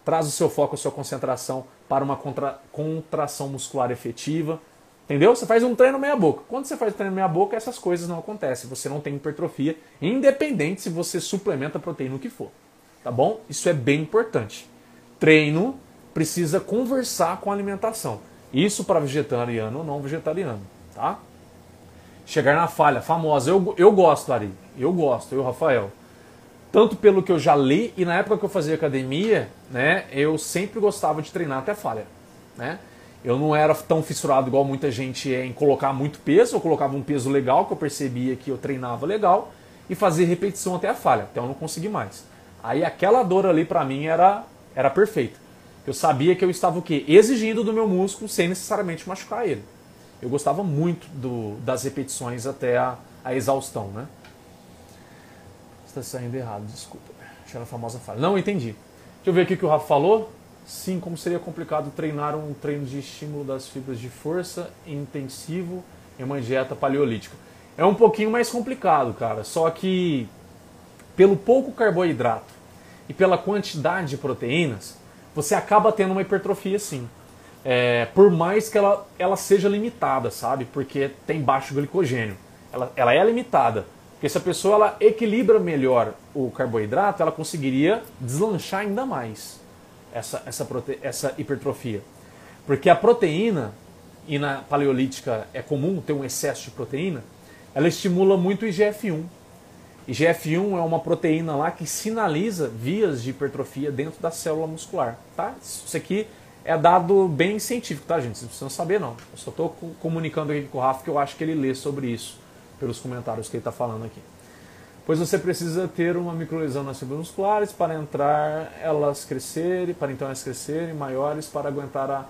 traz o seu foco, a sua concentração para uma contra, contração muscular efetiva. Entendeu? Você faz um treino meia boca. Quando você faz um treino meia boca, essas coisas não acontecem. Você não tem hipertrofia, independente se você suplementa proteína o que for. Tá bom? Isso é bem importante. Treino precisa conversar com a alimentação. Isso para vegetariano ou não vegetariano, tá? Chegar na falha, famosa. Eu, eu gosto, Ari. Eu gosto, eu, Rafael. Tanto pelo que eu já li e na época que eu fazia academia, né, eu sempre gostava de treinar até falha, né? Eu não era tão fissurado igual muita gente é em colocar muito peso, eu colocava um peso legal que eu percebia que eu treinava legal e fazia repetição até a falha, até eu não consegui mais. Aí aquela dor ali para mim era era perfeita. Eu sabia que eu estava o quê? Exigindo do meu músculo sem necessariamente machucar ele. Eu gostava muito do, das repetições até a, a exaustão, né? Está saindo errado, desculpa. Era a famosa falha. Não entendi. Deixa eu ver aqui o que o Rafa falou. Sim, como seria complicado treinar um treino de estímulo das fibras de força intensivo em uma dieta paleolítica. É um pouquinho mais complicado, cara. Só que pelo pouco carboidrato e pela quantidade de proteínas, você acaba tendo uma hipertrofia sim. É, por mais que ela, ela seja limitada, sabe? Porque tem baixo glicogênio. Ela, ela é limitada. Porque se a pessoa ela equilibra melhor o carboidrato, ela conseguiria deslanchar ainda mais essa, essa, prote... essa hipertrofia. Porque a proteína, e na paleolítica é comum ter um excesso de proteína, ela estimula muito o IGF-1. IGF-1 é uma proteína lá que sinaliza vias de hipertrofia dentro da célula muscular, tá? Isso aqui é dado bem científico, tá, gente? Vocês precisam saber, não. Eu só estou comunicando aqui com o Rafa que eu acho que ele lê sobre isso, pelos comentários que ele está falando aqui. Pois você precisa ter uma microlesão nas fibras musculares para entrar elas crescerem, para então elas crescerem maiores para aguentar a,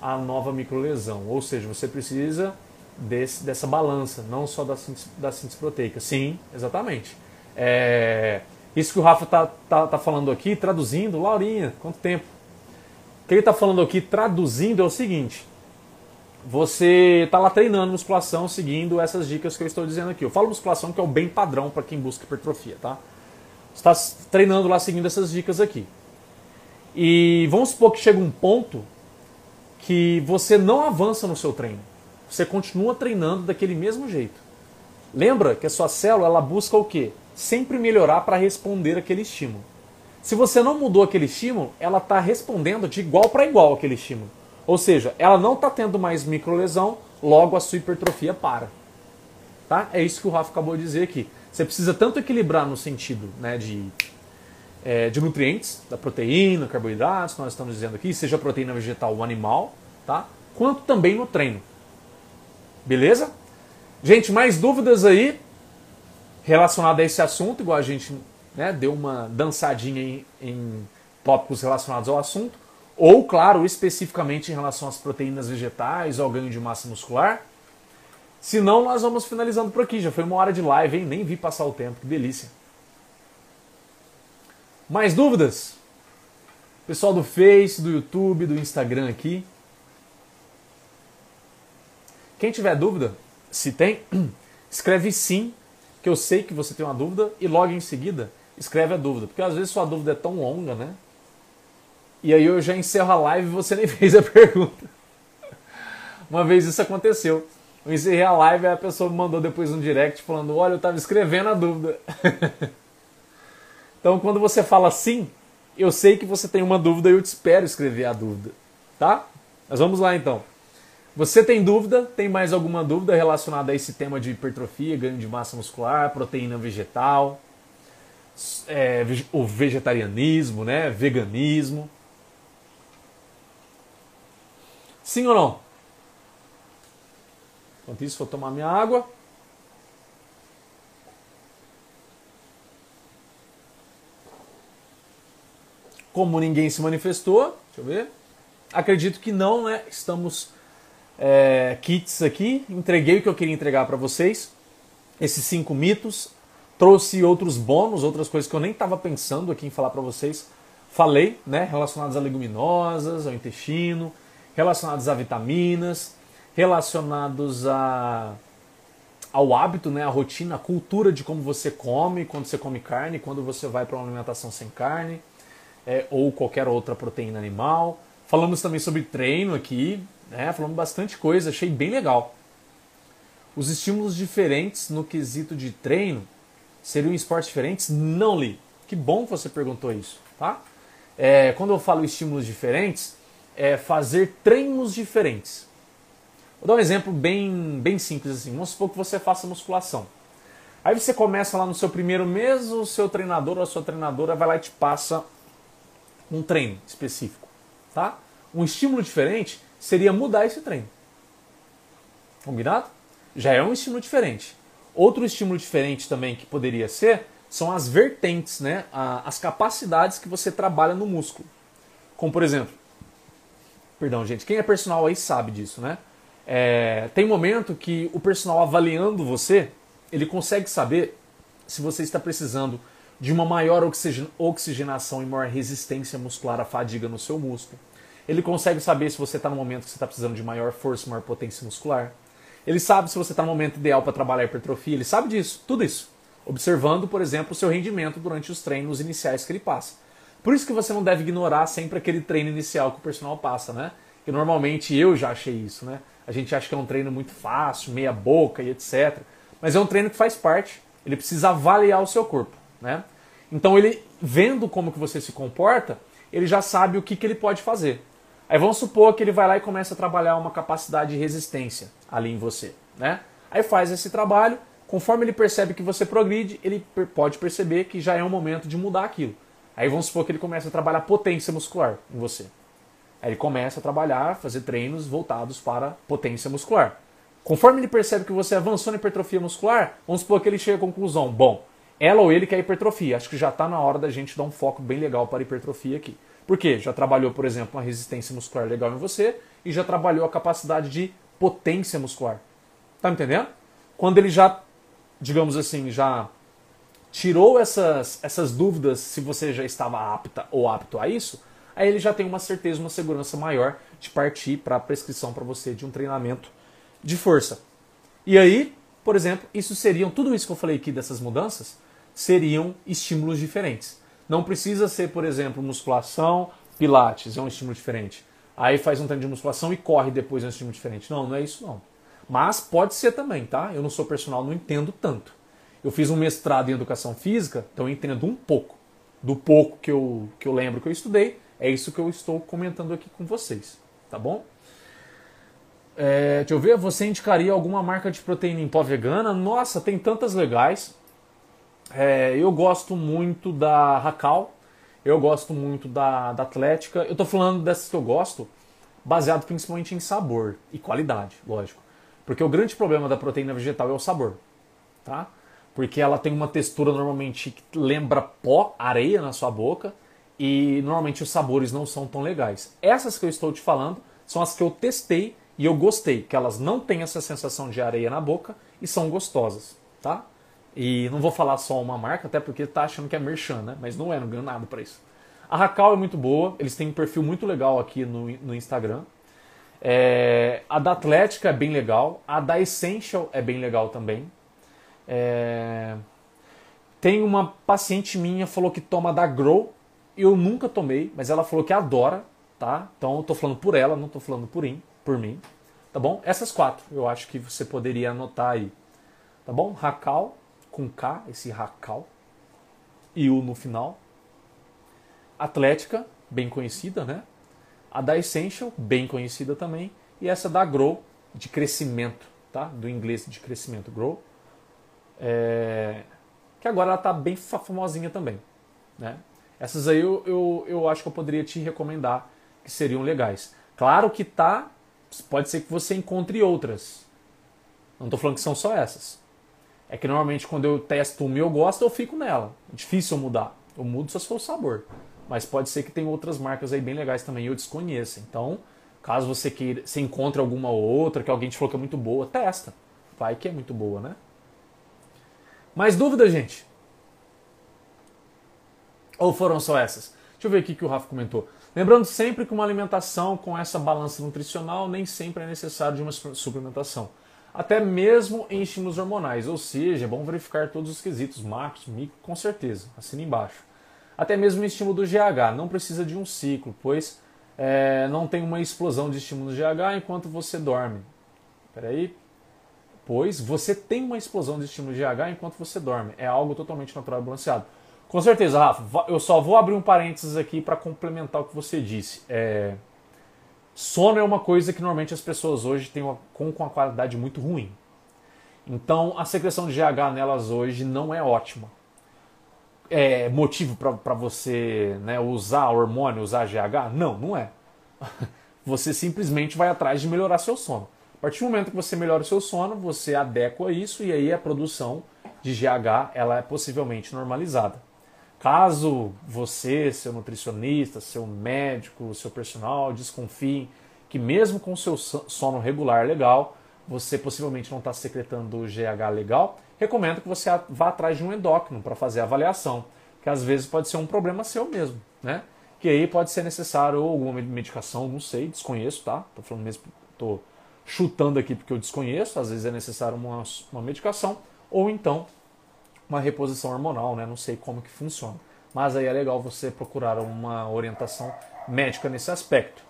a nova microlesão. Ou seja, você precisa desse, dessa balança, não só da síntese, da síntese proteica. Sim, exatamente. É, isso que o Rafa está tá, tá falando aqui, traduzindo, Laurinha, quanto tempo? O que ele está falando aqui, traduzindo, é o seguinte: você está lá treinando musculação seguindo essas dicas que eu estou dizendo aqui. Eu falo musculação que é o bem padrão para quem busca hipertrofia, tá? Você está treinando lá seguindo essas dicas aqui. E vamos supor que chega um ponto que você não avança no seu treino. Você continua treinando daquele mesmo jeito. Lembra que a sua célula ela busca o quê? Sempre melhorar para responder aquele estímulo. Se você não mudou aquele estímulo, ela está respondendo de igual para igual aquele estímulo. Ou seja, ela não está tendo mais microlesão, logo a sua hipertrofia para. Tá? É isso que o Rafa acabou de dizer aqui. Você precisa tanto equilibrar no sentido né, de, é, de nutrientes, da proteína, carboidratos, nós estamos dizendo aqui, seja proteína vegetal ou animal, tá? quanto também no treino. Beleza? Gente, mais dúvidas aí relacionadas a esse assunto, igual a gente né, deu uma dançadinha em, em tópicos relacionados ao assunto, ou, claro, especificamente em relação às proteínas vegetais, ao ganho de massa muscular. Se não, nós vamos finalizando por aqui. Já foi uma hora de live, hein? Nem vi passar o tempo, que delícia. Mais dúvidas? Pessoal do Face, do YouTube, do Instagram aqui. Quem tiver dúvida, se tem, (clears throat) escreve sim, que eu sei que você tem uma dúvida, e logo em seguida escreve a dúvida. Porque às vezes sua dúvida é tão longa, né? E aí eu já encerro a live e você nem (laughs) fez a pergunta. Uma vez isso aconteceu. Eu encerrei a live e a pessoa me mandou depois um direct falando: Olha, eu estava escrevendo a dúvida. (laughs) então, quando você fala sim, eu sei que você tem uma dúvida e eu te espero escrever a dúvida. Tá? Mas vamos lá então. Você tem dúvida? Tem mais alguma dúvida relacionada a esse tema de hipertrofia, ganho de massa muscular, proteína vegetal, é, o vegetarianismo, né, veganismo? Sim ou não? Enquanto isso, vou tomar minha água. Como ninguém se manifestou, deixa eu ver. Acredito que não, né? Estamos é, kits aqui, entreguei o que eu queria entregar para vocês. Esses cinco mitos. Trouxe outros bônus, outras coisas que eu nem estava pensando aqui em falar para vocês. Falei, né? Relacionadas a leguminosas, ao intestino, relacionados a vitaminas, relacionados a, ao hábito, né? A rotina, a cultura de como você come, quando você come carne, quando você vai para uma alimentação sem carne, é, ou qualquer outra proteína animal. Falamos também sobre treino aqui, né? Falamos bastante coisa, achei bem legal. Os estímulos diferentes no quesito de treino seriam esportes diferentes? Não li. Que bom que você perguntou isso, tá? É, quando eu falo estímulos diferentes, é fazer treinos diferentes. Vou dar um exemplo bem, bem simples assim. Vamos supor que você faça musculação. Aí você começa lá no seu primeiro mês, o seu treinador ou a sua treinadora vai lá e te passa um treino específico, tá? Um estímulo diferente seria mudar esse treino. Combinado? Já é um estímulo diferente. Outro estímulo diferente também que poderia ser são as vertentes, né? as capacidades que você trabalha no músculo. Como por exemplo, perdão, gente, quem é personal aí sabe disso, né? É, tem momento que o personal avaliando você, ele consegue saber se você está precisando de uma maior oxigenação e maior resistência muscular à fadiga no seu músculo. Ele consegue saber se você está no momento que você está precisando de maior força, maior potência muscular. Ele sabe se você está no momento ideal para trabalhar hipertrofia. Ele sabe disso, tudo isso. Observando, por exemplo, o seu rendimento durante os treinos iniciais que ele passa. Por isso que você não deve ignorar sempre aquele treino inicial que o personal passa, né? Que normalmente eu já achei isso, né? A gente acha que é um treino muito fácil, meia boca e etc. Mas é um treino que faz parte. Ele precisa avaliar o seu corpo, né? Então ele vendo como que você se comporta, ele já sabe o que, que ele pode fazer. Aí vamos supor que ele vai lá e começa a trabalhar uma capacidade de resistência ali em você, né? Aí faz esse trabalho, Conforme ele percebe que você progride, ele pode perceber que já é um momento de mudar aquilo. Aí vamos supor que ele começa a trabalhar potência muscular em você. Aí ele começa a trabalhar, fazer treinos voltados para potência muscular. Conforme ele percebe que você avançou na hipertrofia muscular, vamos supor que ele chega à conclusão: bom, ela ou ele quer hipertrofia. Acho que já está na hora da gente dar um foco bem legal para hipertrofia aqui. Por quê? Já trabalhou, por exemplo, uma resistência muscular legal em você e já trabalhou a capacidade de potência muscular. Tá me entendendo? Quando ele já, digamos assim, já tirou essas, essas dúvidas se você já estava apta ou apto a isso, aí ele já tem uma certeza, uma segurança maior de partir para a prescrição para você de um treinamento de força. E aí, por exemplo, isso seriam, tudo isso que eu falei aqui dessas mudanças, seriam estímulos diferentes. Não precisa ser, por exemplo, musculação, pilates, é um estímulo diferente. Aí faz um treino de musculação e corre depois é um estímulo diferente. Não, não é isso não. Mas pode ser também, tá? Eu não sou personal, não entendo tanto. Eu fiz um mestrado em educação física, então eu entendo um pouco. Do pouco que eu, que eu lembro que eu estudei, é isso que eu estou comentando aqui com vocês, tá bom? É, deixa eu ver, você indicaria alguma marca de proteína em pó vegana? Nossa, tem tantas legais. É, eu gosto muito da Racal, eu gosto muito da, da Atlética. Eu estou falando dessas que eu gosto, baseado principalmente em sabor e qualidade, lógico. Porque o grande problema da proteína vegetal é o sabor, tá? Porque ela tem uma textura normalmente que lembra pó, areia na sua boca, e normalmente os sabores não são tão legais. Essas que eu estou te falando são as que eu testei e eu gostei, que elas não têm essa sensação de areia na boca e são gostosas, tá? E não vou falar só uma marca, até porque tá achando que é merchan, né? Mas não é, não ganho nada para isso. A Racal é muito boa, eles têm um perfil muito legal aqui no, no Instagram. É, a da Atlética é bem legal, a da Essential é bem legal também. É, tem uma paciente minha falou que toma da Grow, eu nunca tomei, mas ela falou que adora, tá? Então eu tô falando por ela, não tô falando por, in, por mim, tá bom? Essas quatro eu acho que você poderia anotar aí, tá bom? Racal, com K, esse Racal, e U no final. Atlética, bem conhecida, né? A da Essential, bem conhecida também. E essa da Grow, de crescimento, tá? Do inglês de crescimento, Grow. É... Que agora ela tá bem famosinha também, né? Essas aí eu, eu, eu acho que eu poderia te recomendar que seriam legais. Claro que tá, pode ser que você encontre outras. Não estou falando que são só essas. É que normalmente quando eu testo uma e eu gosto, eu fico nela. É difícil eu mudar. Eu mudo só se for o sabor. Mas pode ser que tem outras marcas aí bem legais também eu desconheça. Então, caso você queira, se encontre alguma outra que alguém te falou que é muito boa, testa. Vai que é muito boa, né? Mais dúvidas, gente? Ou foram só essas? Deixa eu ver aqui que o Rafa comentou. Lembrando sempre que uma alimentação com essa balança nutricional nem sempre é necessário de uma suplementação até mesmo em estímulos hormonais, ou seja, é bom verificar todos os quesitos, macros, micro, com certeza, assina embaixo. Até mesmo em estímulo do GH, não precisa de um ciclo, pois é, não tem uma explosão de estímulo do GH enquanto você dorme. Peraí. Pois você tem uma explosão de estímulo GH enquanto você dorme. É algo totalmente natural e balanceado. Com certeza, Rafa, eu só vou abrir um parênteses aqui para complementar o que você disse. É, Sono é uma coisa que normalmente as pessoas hoje têm uma, com, com uma qualidade muito ruim. Então a secreção de GH nelas hoje não é ótima. É motivo para você né, usar hormônio, usar GH? Não, não é. (laughs) Você simplesmente vai atrás de melhorar seu sono. Partir do momento que você melhora o seu sono, você adequa isso e aí a produção de GH ela é possivelmente normalizada. Caso você, seu nutricionista, seu médico, seu personal desconfiem que mesmo com seu sono regular legal, você possivelmente não está secretando o GH legal, recomendo que você vá atrás de um endócrino para fazer a avaliação, que às vezes pode ser um problema seu mesmo, né? Que aí pode ser necessário alguma medicação, não sei, desconheço, tá? Tô falando mesmo, tô chutando aqui porque eu desconheço, às vezes é necessário uma, uma medicação, ou então uma reposição hormonal, né? Não sei como que funciona. Mas aí é legal você procurar uma orientação médica nesse aspecto.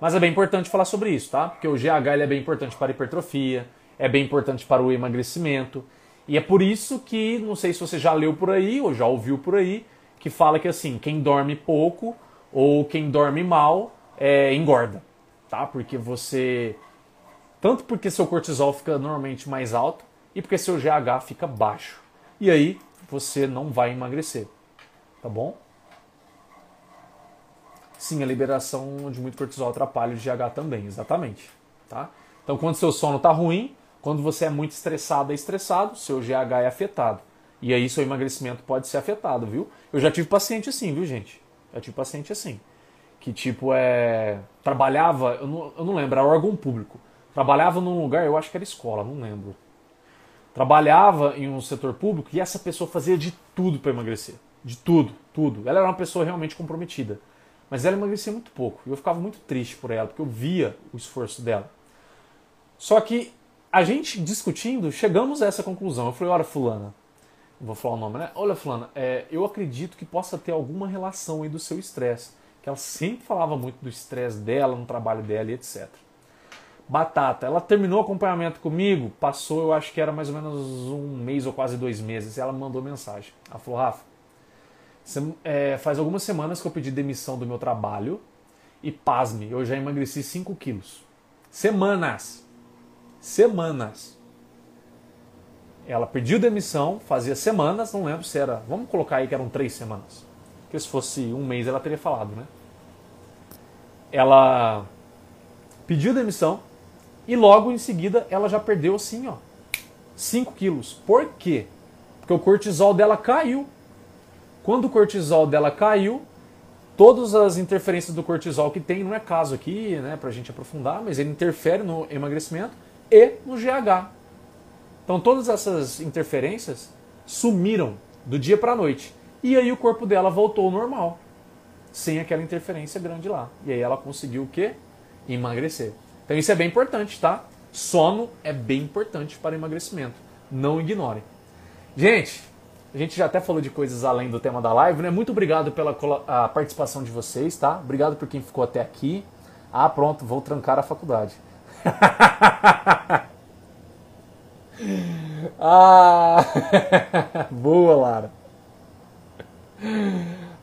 Mas é bem importante falar sobre isso, tá? Porque o GH ele é bem importante para a hipertrofia, é bem importante para o emagrecimento. E é por isso que, não sei se você já leu por aí ou já ouviu por aí, que fala que assim, quem dorme pouco ou quem dorme mal é, engorda, tá? Porque você. Tanto porque seu cortisol fica normalmente mais alto, e porque seu GH fica baixo. E aí você não vai emagrecer. Tá bom? Sim, a liberação de muito cortisol atrapalha o GH também, exatamente. Tá? Então, quando seu sono está ruim, quando você é muito estressado, é estressado, seu GH é afetado. E aí seu emagrecimento pode ser afetado, viu? Eu já tive paciente assim, viu, gente? Já tive paciente assim. Que tipo é. Trabalhava, eu não, eu não lembro, era órgão público. Trabalhava num lugar, eu acho que era escola, não lembro. Trabalhava em um setor público e essa pessoa fazia de tudo para emagrecer. De tudo, tudo. Ela era uma pessoa realmente comprometida. Mas ela emagrecia muito pouco. E eu ficava muito triste por ela, porque eu via o esforço dela. Só que a gente discutindo, chegamos a essa conclusão. Eu falei, olha, fulana, vou falar o nome, né? Olha, fulana, é, eu acredito que possa ter alguma relação aí do seu estresse. Que ela sempre falava muito do estresse dela, no trabalho dela e etc. Batata, ela terminou o acompanhamento comigo, passou, eu acho que era mais ou menos um mês ou quase dois meses, ela mandou mensagem. Ela falou, Rafa, é, faz algumas semanas que eu pedi demissão do meu trabalho e pasme, eu já emagreci 5 quilos. Semanas! Semanas! Ela pediu demissão, fazia semanas, não lembro se era. Vamos colocar aí que eram três semanas. Porque se fosse um mês ela teria falado, né? Ela pediu demissão e logo em seguida ela já perdeu assim, ó, 5 quilos. Por quê? Porque o cortisol dela caiu. Quando o cortisol dela caiu, todas as interferências do cortisol que tem, não é caso aqui, né, pra gente aprofundar, mas ele interfere no emagrecimento e no GH. Então todas essas interferências sumiram do dia para noite. E aí o corpo dela voltou ao normal, sem aquela interferência grande lá. E aí ela conseguiu o quê? Emagrecer. Então isso é bem importante, tá? Sono é bem importante para emagrecimento. Não ignore. Gente, a gente já até falou de coisas além do tema da live, né? Muito obrigado pela a participação de vocês, tá? Obrigado por quem ficou até aqui. Ah, pronto, vou trancar a faculdade. (laughs) ah! (laughs) Boa, Lara.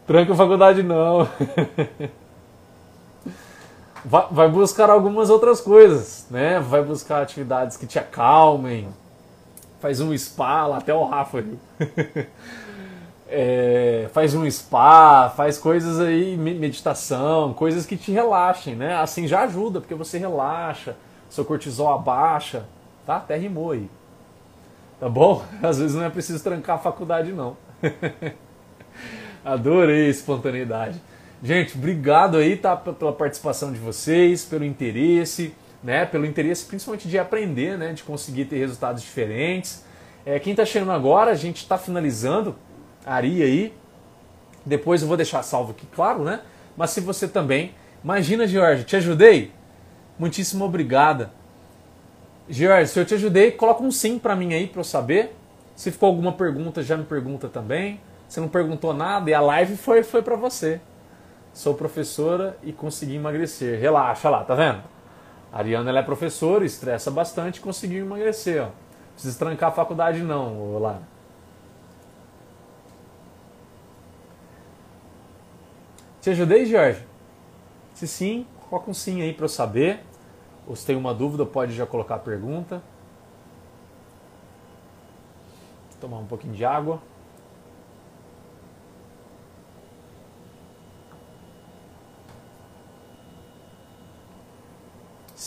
Tranca a faculdade não. (laughs) Vai buscar algumas outras coisas, né? Vai buscar atividades que te acalmem. Faz um spa, lá até o Rafa. (laughs) É, faz um spa, faz coisas aí, meditação, coisas que te relaxem, né? Assim já ajuda, porque você relaxa, seu cortisol abaixa, tá? Até rimou aí. Tá bom? (laughs) Às vezes não é preciso trancar a faculdade, não. (laughs) Adorei espontaneidade. Gente, obrigado aí, tá? Pela participação de vocês, pelo interesse, né? Pelo interesse principalmente de aprender, né? De conseguir ter resultados diferentes. É, quem tá chegando agora, a gente está finalizando a Ari aí. Depois eu vou deixar salvo aqui, claro, né? Mas se você também. Imagina, George, te ajudei? Muitíssimo obrigada. George, se eu te ajudei, coloca um sim para mim aí para eu saber. Se ficou alguma pergunta, já me pergunta também. Se não perguntou nada e a live foi foi para você. Sou professora e consegui emagrecer. Relaxa lá, tá vendo? A Ariana ela é professora, estressa bastante conseguiu emagrecer. Ó. Precisa trancar a faculdade não, lá. Te ajudei, Jorge? Se sim, coloca um sim aí para eu saber. Ou se tem uma dúvida, pode já colocar a pergunta. Tomar um pouquinho de água.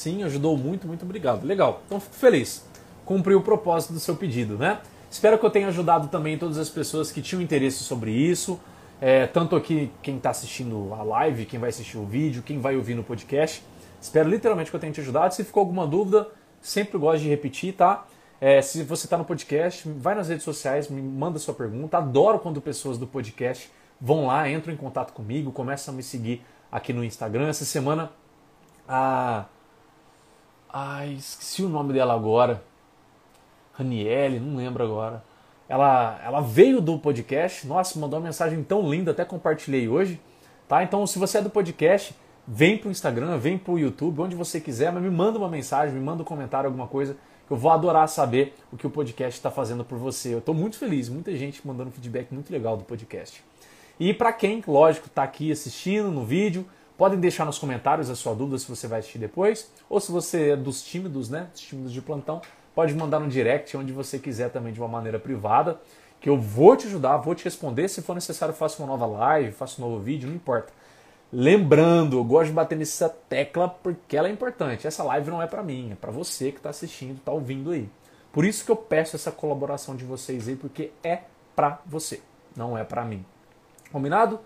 Sim, ajudou muito, muito obrigado. Legal. Então fico feliz. Cumpriu o propósito do seu pedido, né? Espero que eu tenha ajudado também todas as pessoas que tinham interesse sobre isso. É, tanto aqui quem está assistindo a live, quem vai assistir o vídeo, quem vai ouvir no podcast. Espero literalmente que eu tenha te ajudado. Se ficou alguma dúvida, sempre gosto de repetir, tá? É, se você está no podcast, vai nas redes sociais, me manda sua pergunta. Adoro quando pessoas do podcast vão lá, entram em contato comigo, começam a me seguir aqui no Instagram. Essa semana a. Ai, esqueci o nome dela agora. Raniele, não lembro agora. Ela, ela veio do podcast, nossa, mandou uma mensagem tão linda, até compartilhei hoje. Tá? Então, se você é do podcast, Vem para o Instagram, vem para o YouTube, onde você quiser, mas me manda uma mensagem, me manda um comentário, alguma coisa. Eu vou adorar saber o que o podcast está fazendo por você. Eu estou muito feliz, muita gente mandando feedback muito legal do podcast. E para quem, lógico, está aqui assistindo no vídeo, podem deixar nos comentários a sua dúvida se você vai assistir depois, ou se você é dos tímidos, né? Dos tímidos de plantão, pode mandar no direct, onde você quiser também, de uma maneira privada, que eu vou te ajudar, vou te responder. Se for necessário, faço uma nova live, faço um novo vídeo, não importa. Lembrando, eu gosto de bater nessa tecla porque ela é importante. Essa live não é para mim, é para você que está assistindo, está ouvindo aí. Por isso que eu peço essa colaboração de vocês aí, porque é para você, não é para mim. Combinado?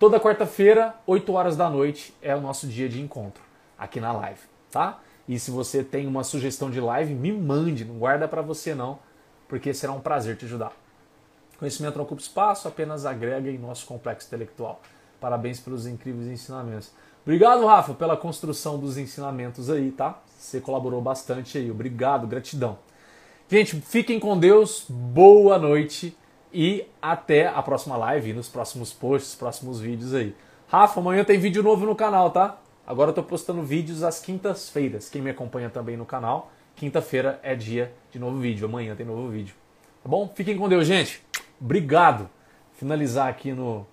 Toda quarta-feira, 8 horas da noite, é o nosso dia de encontro aqui na live, tá? E se você tem uma sugestão de live, me mande, não guarda para você não, porque será um prazer te ajudar. Conhecimento não ocupa espaço, apenas agrega em nosso complexo intelectual. Parabéns pelos incríveis ensinamentos. Obrigado, Rafa, pela construção dos ensinamentos aí, tá? Você colaborou bastante aí. Obrigado, gratidão. Gente, fiquem com Deus, boa noite e até a próxima live, nos próximos posts, próximos vídeos aí. Rafa, amanhã tem vídeo novo no canal, tá? Agora eu tô postando vídeos às quintas-feiras. Quem me acompanha também no canal, quinta-feira é dia de novo vídeo. Amanhã tem novo vídeo. Tá bom? Fiquem com Deus, gente. Obrigado. Finalizar aqui no